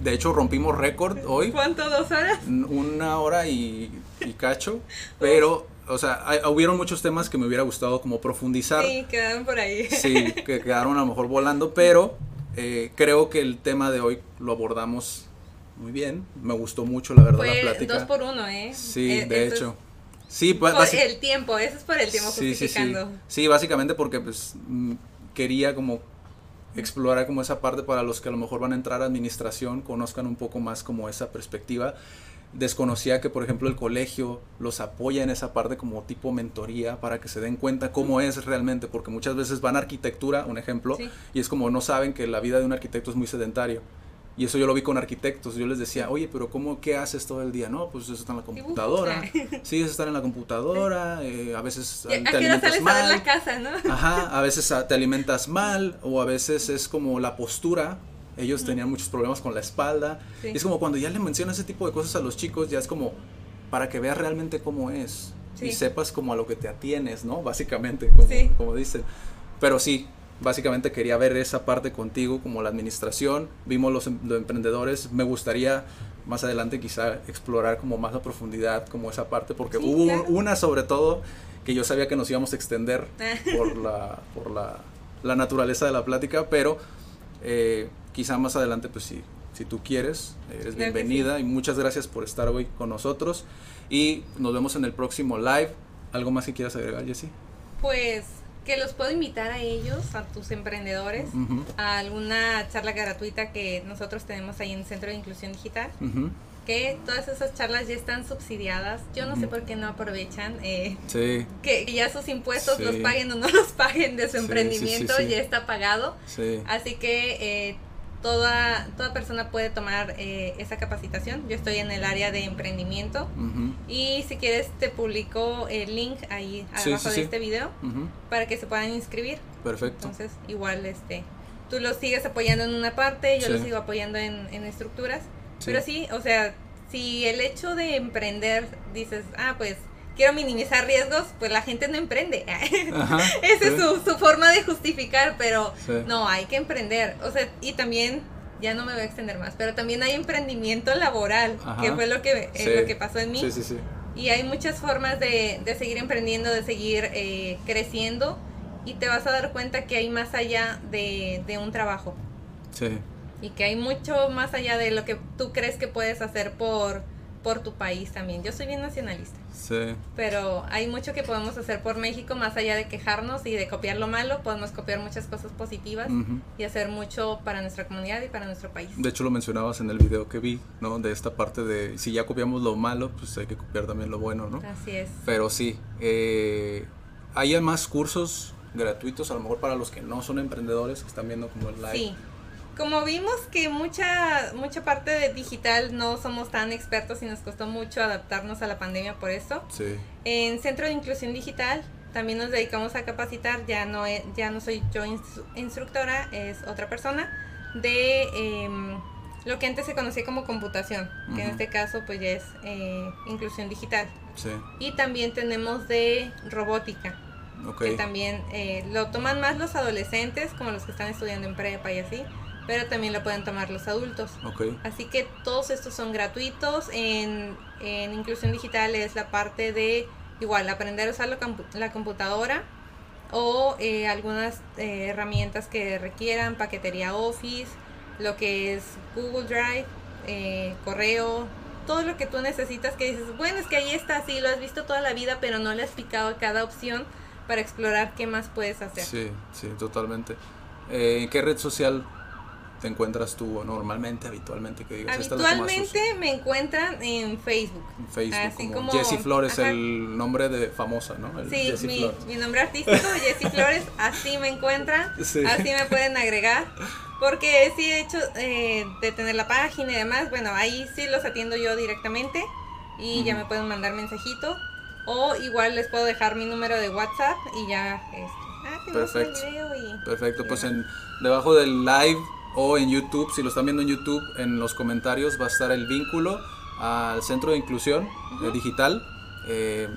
Speaker 1: De hecho, rompimos récord hoy.
Speaker 2: ¿Cuánto? ¿Dos horas?
Speaker 1: Una hora y, y cacho, pero o sea, hubieron muchos temas que me hubiera gustado como profundizar.
Speaker 2: Sí, quedaron por ahí.
Speaker 1: Sí, que quedaron a lo mejor volando, pero eh, creo que el tema de hoy lo abordamos muy bien. Me gustó mucho, la verdad, la plática.
Speaker 2: Dos por uno, ¿eh?
Speaker 1: Sí, eh, de hecho. Sí,
Speaker 2: por el tiempo, eso es por el tiempo
Speaker 1: sí, justificando. Sí, sí. sí, básicamente porque pues mm, quería como explorar como esa parte para los que a lo mejor van a entrar a administración, conozcan un poco más como esa perspectiva. Desconocía que, por ejemplo, el colegio los apoya en esa parte como tipo mentoría para que se den cuenta cómo es realmente, porque muchas veces van a arquitectura, un ejemplo, y es como no saben que la vida de un arquitecto es muy sedentario. Y eso yo lo vi con arquitectos. Yo les decía, oye, pero ¿cómo, qué haces todo el día? No, pues eso está en la computadora. [laughs] Sí, eso está en la computadora. Eh, a veces
Speaker 2: te alimentas mal. A la casa, ¿no?
Speaker 1: Ajá, a veces te alimentas [laughs] mal o a veces es como la postura ellos tenían muchos problemas con la espalda. es como cuando ya le mencionas ese tipo de cosas a los chicos, ya es como para que veas realmente cómo es. Y sepas como a lo que te atienes, ¿no? Básicamente, como, como dicen. Pero sí, básicamente quería ver esa parte contigo, como la administración. Vimos los, em, emprendedores. Me gustaría más adelante quizá explorar como más a profundidad como esa parte, porque hubo una sobre todo que yo sabía que nos íbamos a extender [laughs] por la, por la, la naturaleza de la plática, pero eh, quizá más adelante, pues si, si tú quieres, eres bienvenida y muchas gracias por estar hoy con nosotros y nos vemos en el próximo live. ¿Algo más que quieras agregar, Jessy?
Speaker 2: Pues que los puedo invitar a ellos, a tus emprendedores, a alguna charla gratuita que nosotros tenemos ahí en el Centro de Inclusión Digital. Que todas esas charlas ya están subsidiadas. Yo no sé por qué no aprovechan eh, que ya sus impuestos los paguen o no los paguen de su emprendimiento, ya está pagado. Así que eh, toda, toda persona puede tomar eh, esa capacitación. Yo estoy en el área de emprendimiento y si quieres te publico el link ahí abajo de este video para que se puedan inscribir.
Speaker 1: Perfecto.
Speaker 2: Entonces, igual este tú lo sigues apoyando en una parte, yo lo sigo apoyando en, en estructuras. Pero sí, o sea, si el hecho de emprender dices, ah, pues quiero minimizar riesgos, pues la gente no emprende. [laughs] Esa es su, forma de justificar, pero no, hay que emprender. O sea, y también, ya no me voy a extender más, pero también hay emprendimiento laboral, que fue lo que, eh, lo que pasó en mí. Y hay muchas formas de, de seguir emprendiendo, de seguir eh, creciendo, y te vas a dar cuenta que hay más allá de, de un trabajo.
Speaker 1: Sí.
Speaker 2: Y que hay mucho más allá de lo que tú crees que puedes hacer por por tu país también. Yo soy bien nacionalista.
Speaker 1: Sí.
Speaker 2: Pero hay mucho que podemos hacer por México, más allá de quejarnos y de copiar lo malo, podemos copiar muchas cosas positivas y hacer mucho para nuestra comunidad y para nuestro país.
Speaker 1: De hecho, lo mencionabas en el video que vi, ¿no? De esta parte de si ya copiamos lo malo, pues hay que copiar también lo bueno, ¿no?
Speaker 2: Así es.
Speaker 1: Pero sí, eh, hay más cursos gratuitos, a lo mejor para los que no son emprendedores, que están viendo como el live.
Speaker 2: Sí como vimos que mucha, mucha parte de digital no somos tan expertos y nos costó mucho adaptarnos a la pandemia por esto, en Centro de Inclusión Digital también nos dedicamos a capacitar, ya no, ya no soy yo instructora, es otra persona, de em, lo que antes se conocía como computación, que en este caso pues ya es eh, inclusión digital. Y también tenemos de robótica. Que también eh, lo toman más los adolescentes, como los que están estudiando en prepa y así pero también lo pueden tomar los adultos. Así que todos estos son gratuitos. En, en, inclusión digital es la parte de igual aprender a usar la, computadora o eh, algunas eh, herramientas que requieran, paquetería Office, lo que es Google Drive, eh, correo, todo lo que tú necesitas que dices, bueno, es que ahí está, sí, lo has visto toda la vida, pero no le has picado a cada opción para explorar qué más puedes hacer.
Speaker 1: Sí, sí, totalmente. ¿En qué red social te encuentras tú normalmente, habitualmente? Que digas,
Speaker 2: Habitualmente me encuentran en Facebook.
Speaker 1: En Facebook, como, Jessie Flores, el nombre de famosa, ¿no?
Speaker 2: sí, mi, mi, nombre artístico, Jessie Flores, así me encuentran, [laughs] así me pueden agregar. Porque sí he hecho eh, de tener la página y demás, bueno, ahí sí los atiendo yo directamente y ya me pueden mandar mensajito. O igual les puedo dejar mi número de WhatsApp y ya... Este, ah,
Speaker 1: Perfecto. Perfecto, pues en, debajo del live o en YouTube, si lo están viendo en YouTube, en los comentarios va a estar el vínculo al Centro de Inclusión eh, Digital. Eh,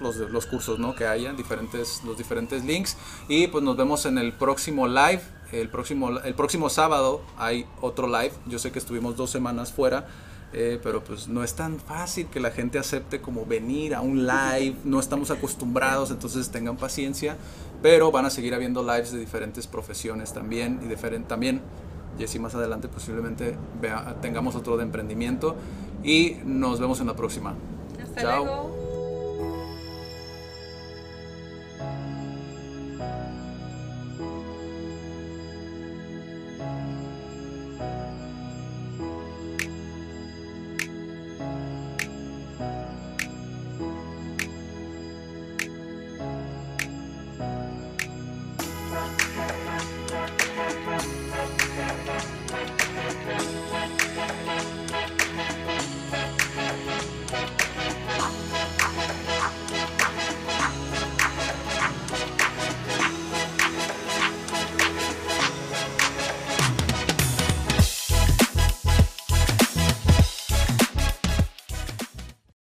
Speaker 1: los, los cursos ¿no? que haya, diferentes, los diferentes links. Y pues nos vemos en el próximo live. El próximo, el próximo sábado hay otro live. Yo sé que estuvimos dos semanas fuera. Eh, pero pues no es tan fácil que la gente acepte como venir a un live, no estamos acostumbrados, entonces tengan paciencia, pero van a seguir habiendo lives de diferentes profesiones también y diferente, también y así más adelante posiblemente tengamos otro de emprendimiento y nos vemos en la próxima.
Speaker 2: Hasta Chao. Luego.